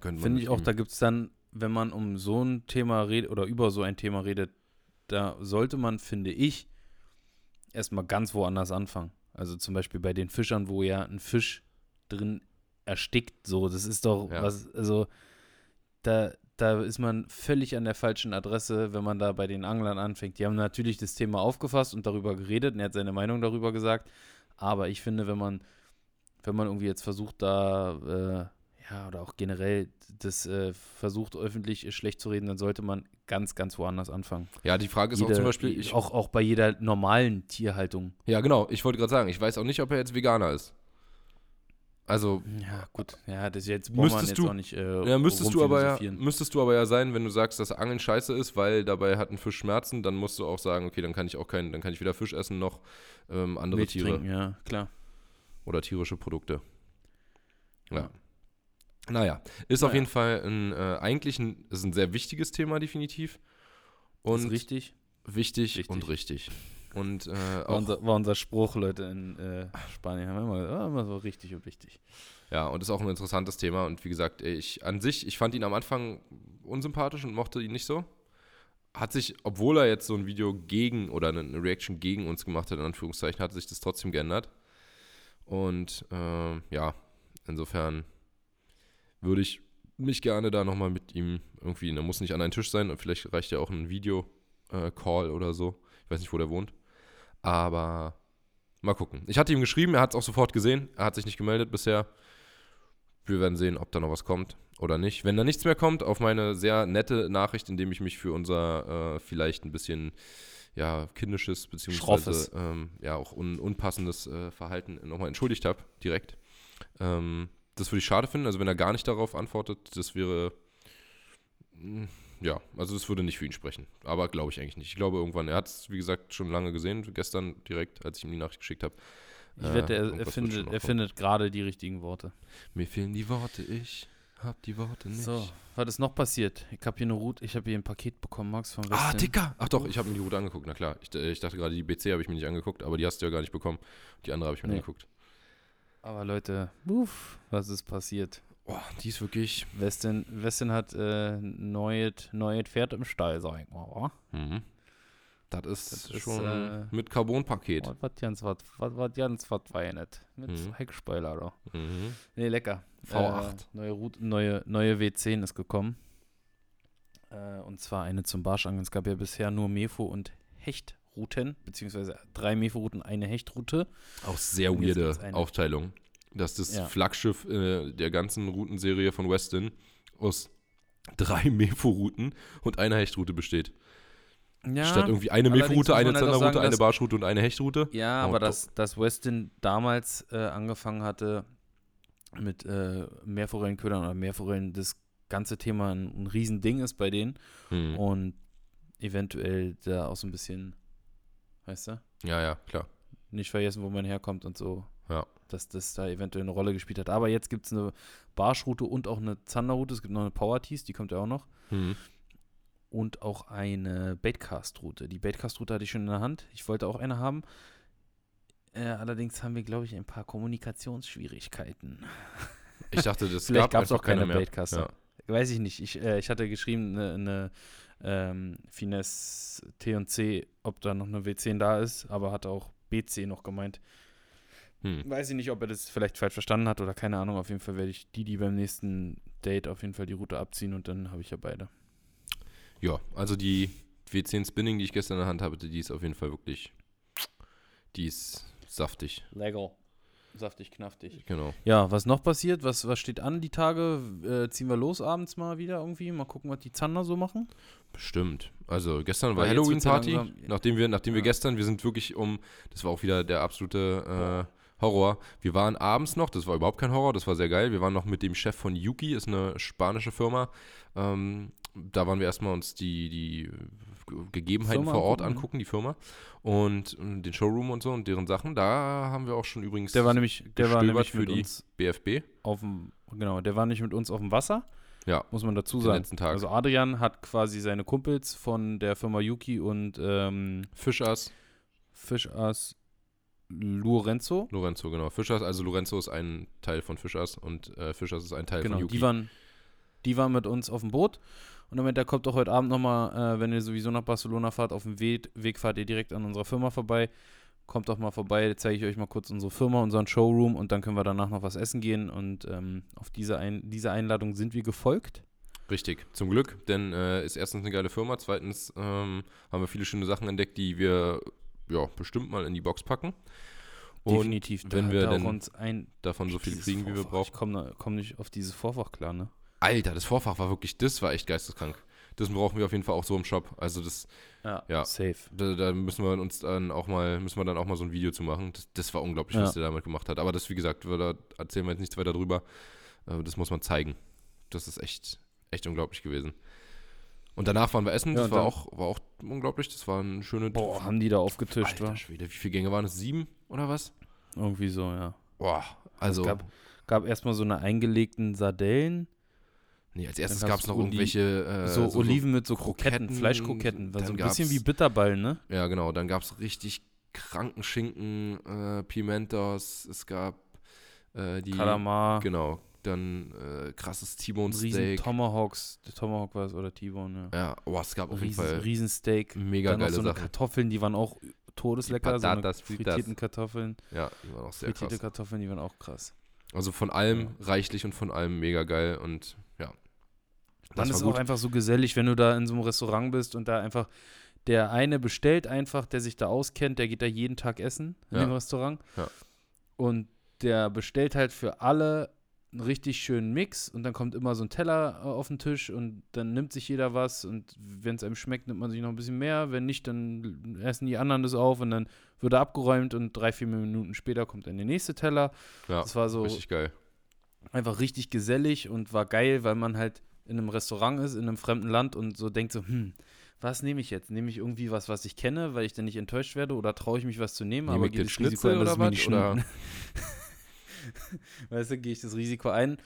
Finde ich auch, da gibt es dann, wenn man um so ein Thema redet oder über so ein Thema redet, da sollte man, finde ich, erstmal ganz woanders anfangen. Also zum Beispiel bei den Fischern, wo ja ein Fisch drin erstickt, so, das ist doch ja. was, also da, da ist man völlig an der falschen Adresse, wenn man da bei den Anglern anfängt. Die haben natürlich das Thema aufgefasst und darüber geredet und er hat seine Meinung darüber gesagt. Aber ich finde, wenn man, wenn man irgendwie jetzt versucht, da äh, ja, oder auch generell das äh, versucht, öffentlich schlecht zu reden, dann sollte man ganz, ganz woanders anfangen. Ja, die Frage ist Jede, auch zum Beispiel. Ich, auch, auch bei jeder normalen Tierhaltung. Ja, genau. Ich wollte gerade sagen, ich weiß auch nicht, ob er jetzt Veganer ist. Also. Ja, gut. Ja, das jetzt müsstest jetzt du, auch nicht. Äh, ja, müsstest du, aber ja, müsstest du aber ja sein, wenn du sagst, dass Angeln scheiße ist, weil dabei hat ein Fisch Schmerzen, dann musst du auch sagen, okay, dann kann ich auch keinen, dann kann ich weder Fisch essen noch ähm, andere Milch Tiere. Trinken, ja, klar. Oder tierische Produkte. ja. ja. Naja, ist naja. auf jeden Fall ein, äh, eigentlich ein, ist ein sehr wichtiges Thema, definitiv. Und ist richtig. Wichtig richtig. und richtig. Und, äh, war, unser, war, unser, Spruch, Leute, in äh, Spanien haben immer, oh, immer so richtig und wichtig. Ja, und ist auch ein interessantes Thema. Und wie gesagt, ich an sich, ich fand ihn am Anfang unsympathisch und mochte ihn nicht so. Hat sich, obwohl er jetzt so ein Video gegen oder eine Reaction gegen uns gemacht hat, in Anführungszeichen, hat sich das trotzdem geändert. Und äh, ja, insofern würde ich mich gerne da nochmal mit ihm irgendwie, da muss nicht an einen Tisch sein, vielleicht reicht ja auch ein Video-Call äh, oder so. Ich weiß nicht, wo der wohnt. Aber mal gucken. Ich hatte ihm geschrieben, er hat es auch sofort gesehen. Er hat sich nicht gemeldet bisher. Wir werden sehen, ob da noch was kommt oder nicht. Wenn da nichts mehr kommt, auf meine sehr nette Nachricht, indem ich mich für unser äh, vielleicht ein bisschen ja, kindisches beziehungsweise ähm, ja auch un unpassendes äh, Verhalten nochmal entschuldigt habe, direkt. Ähm, das würde ich schade finden. Also wenn er gar nicht darauf antwortet, das wäre hm, ja, also das würde nicht für ihn sprechen. Aber glaube ich eigentlich nicht. Ich glaube irgendwann, er hat es, wie gesagt, schon lange gesehen, gestern direkt, als ich ihm die Nachricht geschickt habe. Ich wette, er, äh, er findet, er findet gerade die richtigen Worte. Mir fehlen die Worte, ich Hab die Worte nicht. So, was ist noch passiert? Ich habe hier eine Route, ich habe hier ein Paket bekommen, Max, von Ah, Westin. Dicker! Ach doch, ich habe mir die Route angeguckt, na klar. Ich, äh, ich dachte gerade, die BC habe ich mir nicht angeguckt, aber die hast du ja gar nicht bekommen. Die andere habe ich mir Nee. angeguckt. Aber Leute, uff, was ist passiert? Boah, die ist wirklich. Westin, Westin hat äh, neues, neues Pferd im Stall, sag ich mal? Mhm. Das ist Das ist, schon äh, mit Carbon-Paket. Was was ganz was, was, was ganz was weinet. Mit Mhm. Heckspoiler, da. Mhm. Nee, lecker. V8. Äh, neue, Route, neue, neue W10 ist gekommen. Äh, und zwar eine zum Barschangeln. Es gab ja bisher nur Mefo und Hechtrouten, beziehungsweise drei Mefo-Routen, eine Hechtroute. Auch sehr weirde. Aufteilung. Dass das Ja. Flaggschiff äh, der ganzen Routenserie von Westin aus drei Mefo-Routen und einer Hechtroute besteht. Ja, Statt irgendwie eine Mefo-Route, eine halt Zanderroute, eine Barschroute und eine Hechtroute. Ja, Oh, aber doch. dass, dass Westin damals äh, angefangen hatte mit äh, Meerforellenködern oder Meerforellen, das ganze Thema ein, ein Riesending ist bei denen Hm. und eventuell da auch so ein bisschen, weißt du, Ja, ja, klar. nicht vergessen, wo man herkommt und so. Ja. Dass das da eventuell eine Rolle gespielt hat. Aber jetzt gibt es eine Barschroute und auch eine Zanderroute. Es gibt noch eine Power Tees, die kommt ja auch noch. Hm. Und auch eine Baitcast-Route. Die Baitcast-Route hatte ich schon in der Hand. Ich wollte auch eine haben. Äh, allerdings haben wir, glaube ich, ein paar Kommunikationsschwierigkeiten. Ich dachte, das Vielleicht gab es auch keine mehr. Baitcaster. Ja. Weiß ich nicht. Ich, äh, ich hatte geschrieben, eine, eine ähm, Finesse T&C, ob da noch eine W10 da ist, aber hatte auch BC noch gemeint. Hm. Weiß ich nicht, ob er das vielleicht falsch verstanden hat oder keine Ahnung. Auf jeden Fall werde ich die, die beim nächsten Date auf jeden Fall die Route abziehen und dann habe ich ja beide. ja, also die W10 Spinning, die ich gestern in der Hand habe, die ist auf jeden Fall wirklich, die ist saftig. Lecker. Saftig, knaftig. Genau. Ja, was noch passiert? Was, was steht an die Tage? Äh, ziehen wir los abends mal wieder irgendwie? Mal gucken, was die Zander so machen? Bestimmt. Also gestern war Halloween-Party. nachdem wir, nachdem wir Ja. gestern, wir sind wirklich um, das war auch wieder der absolute äh, Horror. Wir waren abends noch, das war überhaupt kein Horror, das war sehr geil. Wir waren noch mit dem Chef von Yuki, ist eine spanische Firma. Ähm, da waren wir erstmal uns die, die Ge- Gegebenheiten Firma vor Ort angucken, angucken, die Firma. Und äh, den Showroom und so und deren Sachen. Da haben wir auch schon übrigens Der war nämlich, der war nämlich für mit die uns BFB. auf dem, genau, der war nicht mit uns auf dem Wasser, Ja, muss man dazu sagen. Also Adrian hat quasi seine Kumpels von der Firma Yuki und ähm, Fischers, Fischass Lorenzo. Lorenzo, genau. Fischers, also Lorenzo ist ein Teil von Fischers und äh, Fischers ist ein Teil Genau, von Yuki. die waren, die waren mit uns auf dem Boot. Und damit der kommt auch heute Abend nochmal, äh, wenn ihr sowieso nach Barcelona fahrt, auf dem Weg, Weg fahrt ihr direkt an unserer Firma vorbei. Kommt doch mal vorbei, zeige ich euch mal kurz unsere Firma, unseren Showroom und dann können wir danach noch was essen gehen. Und ähm, auf diese, ein diese Einladung sind wir gefolgt. Richtig, zum Glück, denn äh, ist erstens eine geile Firma, zweitens ähm, haben wir viele schöne Sachen entdeckt, die wir ja bestimmt mal in die Box packen. Und Definitiv. wenn wir auch denn uns ein davon so viel kriegen, wie wir Vorfach. brauchen. Ich komme komm nicht auf dieses Vorfach klar, ne? Alter, das Vorfach war wirklich, das war echt geisteskrank. Das brauchen wir auf jeden Fall auch so im Shop. Also das, Ja, Ja. safe. da, da müssen wir uns dann auch mal, müssen wir dann auch mal so ein Video zu machen. Das, das war unglaublich, Ja. was der damit gemacht hat. Aber das, wie gesagt, wir, da erzählen wir jetzt nichts weiter drüber. Äh, das muss man zeigen. Das ist echt, echt unglaublich gewesen. Und danach waren wir essen, Ja, das und war auch, war auch unglaublich. Das waren schöne Boah, haben die da aufgetischt, Alter wa? Schwede, wie viele Gänge waren es? Sieben oder was? Irgendwie so, ja. Boah, also. es gab, gab erstmal so eine eingelegten Sardellen, nee, als erstes gab es noch irgendwelche. Äh, so, Oliven mit so Kroketten, Kroketten, Fleischkroketten, war so ein bisschen wie Bitterballen, ne? Ja, genau. Dann gab es richtig kranken Schinken, äh, Pimentos. Es gab äh, die. Kalamar, Genau. Dann äh, krasses T-Bone riesen Steak. Tomahawks, der Tomahawk war es oder T-Bone, ja. Ja, oh, es gab auf jeden Riesen, Fall Riesensteak, mega dann geile so eine Sachen. Kartoffeln, die waren auch todeslecker, so eine Patatas fritas. frittierten Kartoffeln, Ja, die waren auch sehr frittierte krass. Kartoffeln, die waren auch krass. Also von allem reichlich und von allem mega geil und ja. Dann ist gut. auch einfach so gesellig, wenn du da in so einem Restaurant bist und da einfach der eine bestellt einfach, der sich da auskennt, der geht da jeden Tag essen in Ja. dem Restaurant. Ja. Und der bestellt halt für alle einen richtig schönen Mix und dann kommt immer so ein Teller äh, auf den Tisch und dann nimmt sich jeder was und wenn es einem schmeckt, nimmt man sich noch ein bisschen mehr. Wenn nicht, dann essen die anderen das auf und dann wird er abgeräumt und drei, vier Minuten später kommt dann der nächste Teller. Ja, Das war so richtig geil. einfach richtig gesellig und war geil, weil man halt in einem Restaurant ist, in einem fremden Land und so denkt so, hm, was nehme ich jetzt? Nehme ich irgendwie was, was ich kenne, weil ich dann nicht enttäuscht werde oder traue ich mich was zu nehmen, Nehme aber ich gehe den das Risiko Schnitzel dass oder was? nicht Oder? Weißt du, gehe ich das Risiko ein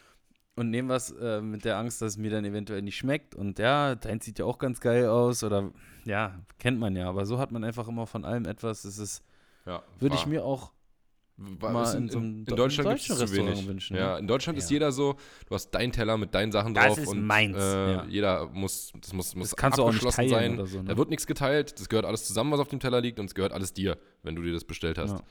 und nehmen was äh, mit der Angst, dass es mir dann eventuell nicht schmeckt. Und ja, dein sieht ja auch ganz geil aus. Oder ja, kennt man ja. Aber so hat man einfach immer von allem etwas. Das ist, Ja, würde ich mir auch mal ist in in, so einem in, Deutschland gibt es zu wenig. wünschen, ja, ne? in Deutschland ist Ja. jeder so, du hast deinen Teller mit deinen Sachen Das drauf ist und meins, äh, ja. jeder muss, das muss, muss das kannst du auch nicht abgeschlossen sein. so. Ne? Da wird nichts geteilt, das gehört alles zusammen, was auf dem Teller liegt und es gehört alles dir, wenn du dir das bestellt hast. Ja.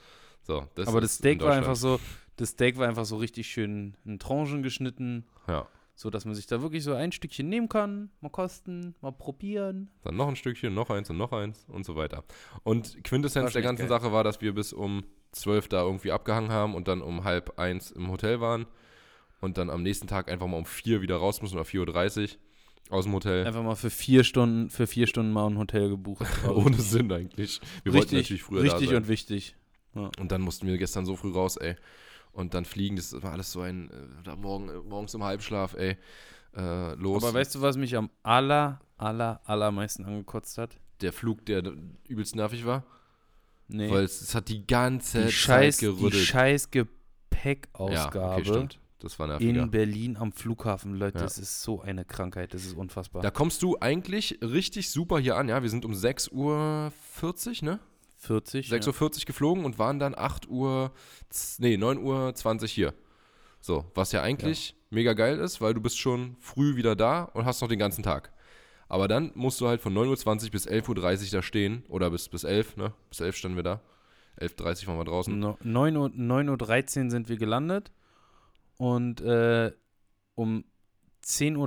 So, das Aber ist das Steak war einfach so, das Steak war einfach so richtig schön in Tranchen geschnitten, Ja, so dass man sich da wirklich so ein Stückchen nehmen kann, mal kosten, mal probieren. dann noch ein Stückchen, noch eins und noch eins und so weiter. Und Quintessenz der ganzen geil. Sache war, dass wir bis um zwölf da irgendwie abgehangen haben und dann um halb eins im Hotel waren und dann am nächsten Tag einfach mal um vier wieder raus müssen oder 4.30 Uhr aus dem Hotel. Einfach mal für vier Stunden, für vier Stunden mal ein Hotel gebucht. Ohne Sinn eigentlich. Wir wollten richtig, natürlich früher richtig da sein. und wichtig. Und dann mussten wir gestern so früh raus, ey. Und dann fliegen, das war alles so ein, äh, da morgen, äh, morgens im Halbschlaf, ey. Äh, los. Aber weißt du, was mich am aller, aller, allermeisten angekotzt hat? der Flug, der übelst nervig war, Nee. weil es, es hat die ganze die scheiß, Zeit die gerüttelt. scheiß ja, Gepäckausgabe okay, stimmt. Das war nerviger. in Berlin am Flughafen, Leute, Ja. das ist so eine Krankheit, das ist unfassbar. Da kommst du eigentlich richtig super hier an, ja. Wir sind um 6.40 Uhr, ne? 40. 6.40 Uhr geflogen und waren dann 8 Uhr, nee, 9.20 Uhr hier. So, was ja eigentlich mega geil ist, weil du bist schon früh wieder da und hast noch den ganzen Tag. Aber dann musst du halt von 9.20 Uhr bis 11.30 Uhr da stehen oder bis, bis 11, ne? Bis 11 standen wir da. 11.30 Uhr waren wir draußen. No, 9 Uhr, 9.13 Uhr sind wir gelandet und äh, um 10.30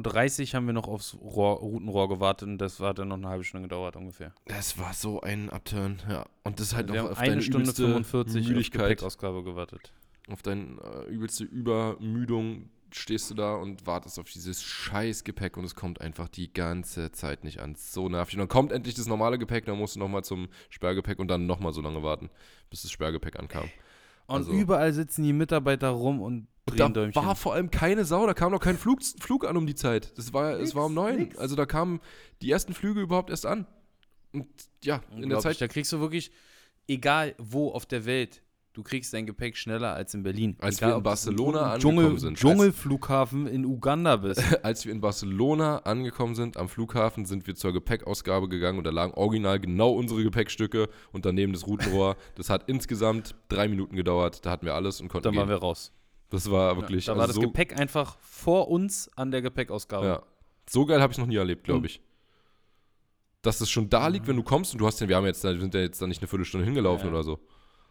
Uhr haben wir noch aufs Rohr, Routenrohr gewartet und das hat dann noch eine halbe Stunde gedauert ungefähr. Das war so ein Upturn, ja. Und das ist halt wir noch haben auf eine deine Stunde übelste 45 auf Müdigkeit, Gepäckausgabe gewartet. auf deine äh, übelste Übermüdung stehst du da und wartest auf dieses scheiß Gepäck und es kommt einfach die ganze Zeit nicht an. So nervig. Und dann kommt endlich das normale Gepäck, dann musst du nochmal zum Sperrgepäck und dann nochmal so lange warten, bis das Sperrgepäck ankam. Und Also- überall sitzen die Mitarbeiter rum und drehen da Däumchen. war vor allem keine Sau, da kam noch kein Flug, Flug an um die Zeit. Das war, es Nix, war um neun. nix. Also da kamen die ersten Flüge überhaupt erst an. Und ja, in der. Zeit, Da kriegst du wirklich, egal wo auf der Welt, du kriegst dein Gepäck schneller als in Berlin. Als egal, wir in Barcelona angekommen Dschungel, sind. Dschungelflughafen in Uganda bist. als wir in Barcelona angekommen sind, am Flughafen, sind wir zur Gepäckausgabe gegangen und da lagen original genau unsere Gepäckstücke und daneben das Routenrohr. Das hat insgesamt drei Minuten gedauert. Da hatten wir alles und konnten Dann waren gehen. wir raus. Das war wirklich da war also das so, Gepäck einfach vor uns an der Gepäckausgabe. ja, so geil habe ich noch nie erlebt, glaube Und- ich. Dass es schon da liegt, wenn du kommst und du hast ja, wir haben jetzt, wir sind ja jetzt da nicht eine Viertelstunde hingelaufen Ja. oder so.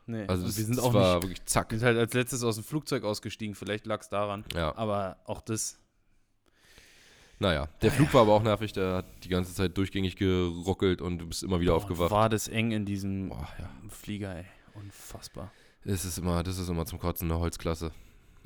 Nee. Also wir sind auch war nicht, wirklich zack. wir sind halt als letztes aus dem Flugzeug ausgestiegen. Vielleicht lag es daran. Ja. Aber auch das. Naja, der Flug war aber auch nervig, der hat die ganze Zeit durchgängig geruckelt und du bist immer wieder Boah, aufgewacht. War das eng in diesem Boah, ja. Flieger, ey. Unfassbar. Es ist immer, das ist immer zum Kotzen eine Holzklasse.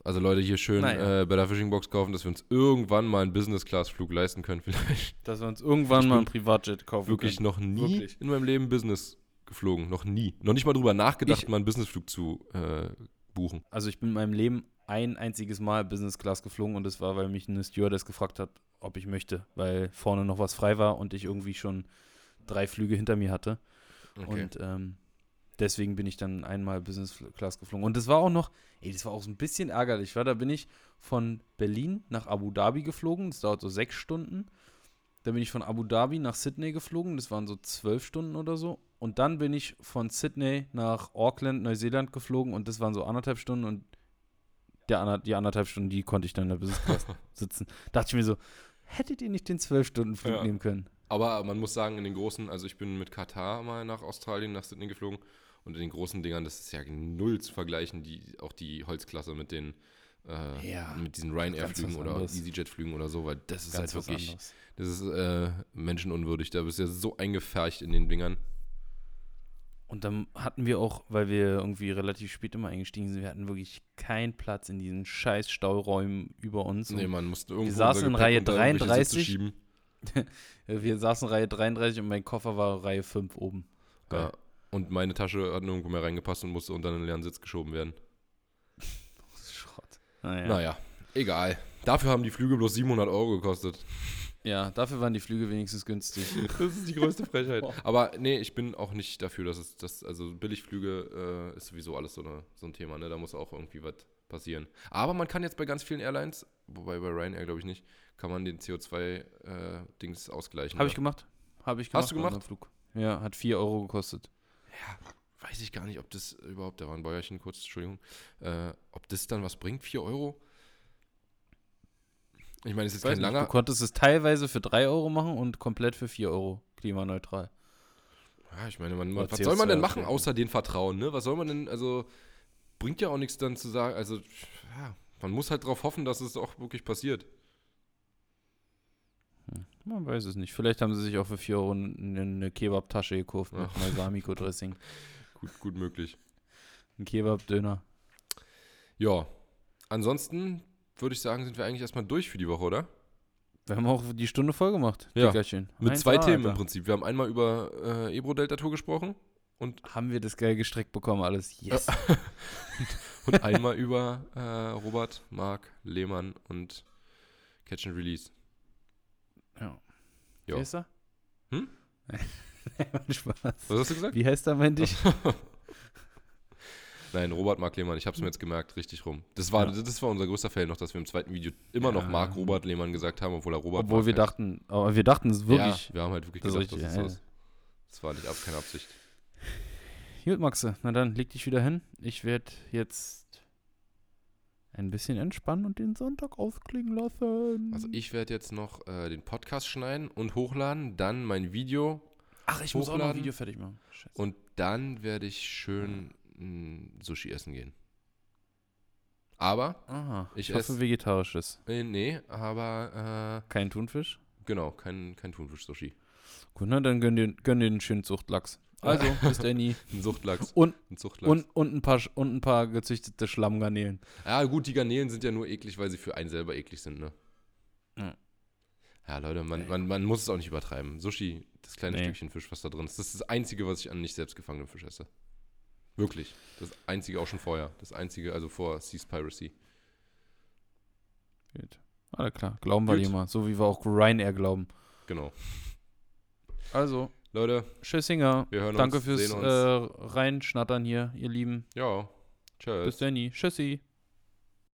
Also Leute, hier schön Naja. äh, bei der Fishing Box kaufen, dass wir uns irgendwann mal einen Business-Class-Flug leisten können. Vielleicht Dass wir uns irgendwann Ich mal bin ein Privatjet kaufen wirklich können. noch nie Wirklich. in meinem Leben Business geflogen. Noch nie. Noch nicht mal drüber nachgedacht, Ich- mal einen Businessflug zu äh, buchen. Also ich bin in meinem Leben ein einziges Mal Business Class geflogen und das war, weil mich eine Stewardess gefragt hat, ob ich möchte, weil vorne noch was frei war und ich irgendwie schon drei Flüge hinter mir hatte. Und ähm, deswegen bin ich dann einmal Business Class geflogen. Und das war auch noch, ey, das war auch so ein bisschen ärgerlich, weil da bin ich von Berlin nach Abu Dhabi geflogen, das dauert so sechs Stunden. Dann bin ich von Abu Dhabi nach Sydney geflogen, das waren so zwölf Stunden oder so. Und dann bin ich von Sydney nach Auckland, Neuseeland geflogen und das waren so anderthalb Stunden und der, die anderthalb Stunden, die konnte ich dann in der Business Class sitzen. Dachte ich mir so, hättet ihr nicht den zwölf Stunden Flug Ja. nehmen können? Aber man muss sagen, in den großen, also ich bin mit Katar mal nach Australien, nach Sydney geflogen und in den großen Dingern, das ist ja null zu vergleichen, die, auch die Holzklasse mit den äh, Ja, mit diesen Ryanair-Flügen oder. EasyJet-Flügen oder so, weil das ist Ganz halt wirklich, das ist äh, menschenunwürdig. Da bist du ja so eingefercht in den Dingern. Und dann hatten wir auch, weil wir irgendwie relativ spät immer eingestiegen sind, wir hatten wirklich keinen Platz in diesen scheiß Stauräumen über uns. Nee, man musste irgendwo saßen unser in Reihe unter irgendwelche Sitze 33. Schieben. wir saßen Reihe 33 und mein Koffer war Reihe 5 oben. Geil. Ja. Und meine Tasche hat nirgendwo mehr reingepasst und musste unter einen leeren Sitz geschoben werden. Schrott. Naja. Naja, egal. Dafür haben die Flüge bloß 700 Euro gekostet. Ja, dafür waren die Flüge wenigstens günstig. Das ist die größte Frechheit. Aber nee, ich bin auch nicht dafür, dass es, das, also Billigflüge äh, ist sowieso alles so, eine, so ein Thema, ne? Da muss auch irgendwie was passieren. Aber man kann jetzt bei ganz vielen Airlines, wobei bei Ryanair glaube ich nicht, kann man den CO2-Dings ausgleichen. Habe ich ja. gemacht. Habe ich Hast gemacht. du bei gemacht? Flug. Ja, hat 4 Euro gekostet. Weiß ich gar nicht, ob das überhaupt, da war ein Bäuerchen kurz, Entschuldigung, äh, ob das dann was bringt, 4 Euro? Ich meine, es ist kein nicht, langer, Du konntest es teilweise für 3 Euro machen und komplett für 4 Euro. Klimaneutral. Ja, ich meine, man, was soll man denn CO2 machen, außer den Vertrauen, ne? Was soll man denn, also, bringt ja auch nichts dann zu sagen, also, ja, man muss halt darauf hoffen, dass es auch wirklich passiert. Man weiß es nicht. Vielleicht haben sie sich auch für 4 Euro eine, Kebab-Tasche gekauft mit. Balsamico-Dressing. Gut, gut möglich. Ein Kebab-Döner. Ja, ansonsten würde ich sagen, sind wir eigentlich erstmal durch für die Woche, oder? Wir haben auch die Stunde voll gemacht. Ja. Dickerchen. Mit 1A, zwei Themen im Alter. Prinzip. Wir haben einmal über äh, Ebro-Delta-Tour gesprochen Haben wir das geil gestreckt bekommen, alles. Yes. und einmal über äh, Robert, Marc, Lehmann und Catch and Release. Ja. Ja. Wie heißt er? Hm? Spaß. Was hast du gesagt? Wie heißt er, meinte ich? Nein, Robert, Marc, Lehmann. Ich habe es mir jetzt gemerkt, richtig rum. Das war, Ja. das war unser größter Fail noch, dass wir im zweiten Video immer noch Ja. Marc, Robert, Lehmann gesagt haben, obwohl er Robert Obwohl wir heißt. dachten, aber wir dachten es wirklich. Ja, wir haben halt wirklich Das gedacht, richtig, dass es ja, so ist. Das war nicht ab, keine Absicht. Gut, Maxe, na dann leg dich wieder hin. Ich werde jetzt ein bisschen entspannen und den Sonntag ausklingen lassen. Also ich werde jetzt noch äh, den Podcast schneiden und hochladen, dann mein Video Ach, ich muss auch noch ein hochladen. Video fertig machen. Scheiße. und dann werde ich schön mh, Sushi essen gehen. Aber, Aha, ich ich, hoffe vegetarisches. äh, nee, aber, Kein Thunfisch? äh, genau, kein, kein Thunfisch-Sushi. Gut, na dann gönn dir, gönn dir einen schönen Zuchtlachs. Also, bis Danny. Ein Suchtlachs. Und, Ein Zuchtlachs. und, und, ein paar, und ein paar gezüchtete Schlammgarnelen. ja, gut, die Garnelen sind ja nur eklig, weil sie für einen selber eklig sind, ne? Ja. Ja, Leute, man, man, man muss es auch nicht übertreiben. Sushi, das kleine Nee. Stückchen Fisch, was da drin ist, das ist das Einzige, was ich an nicht selbst gefangenen Fisch esse. Wirklich. Das Einzige auch schon vorher. Das Einzige, also vor Seas Piracy. Gut. Alles klar, glauben wir Gut. dir mal. So wie wir auch Ryanair glauben. Genau. Also, Leute, Tschüssinger. wir hören Danke uns, fürs sehen uns. äh, Reinschnattern hier, ihr Lieben. ja, tschüss. Bis Danny. Tschüssi.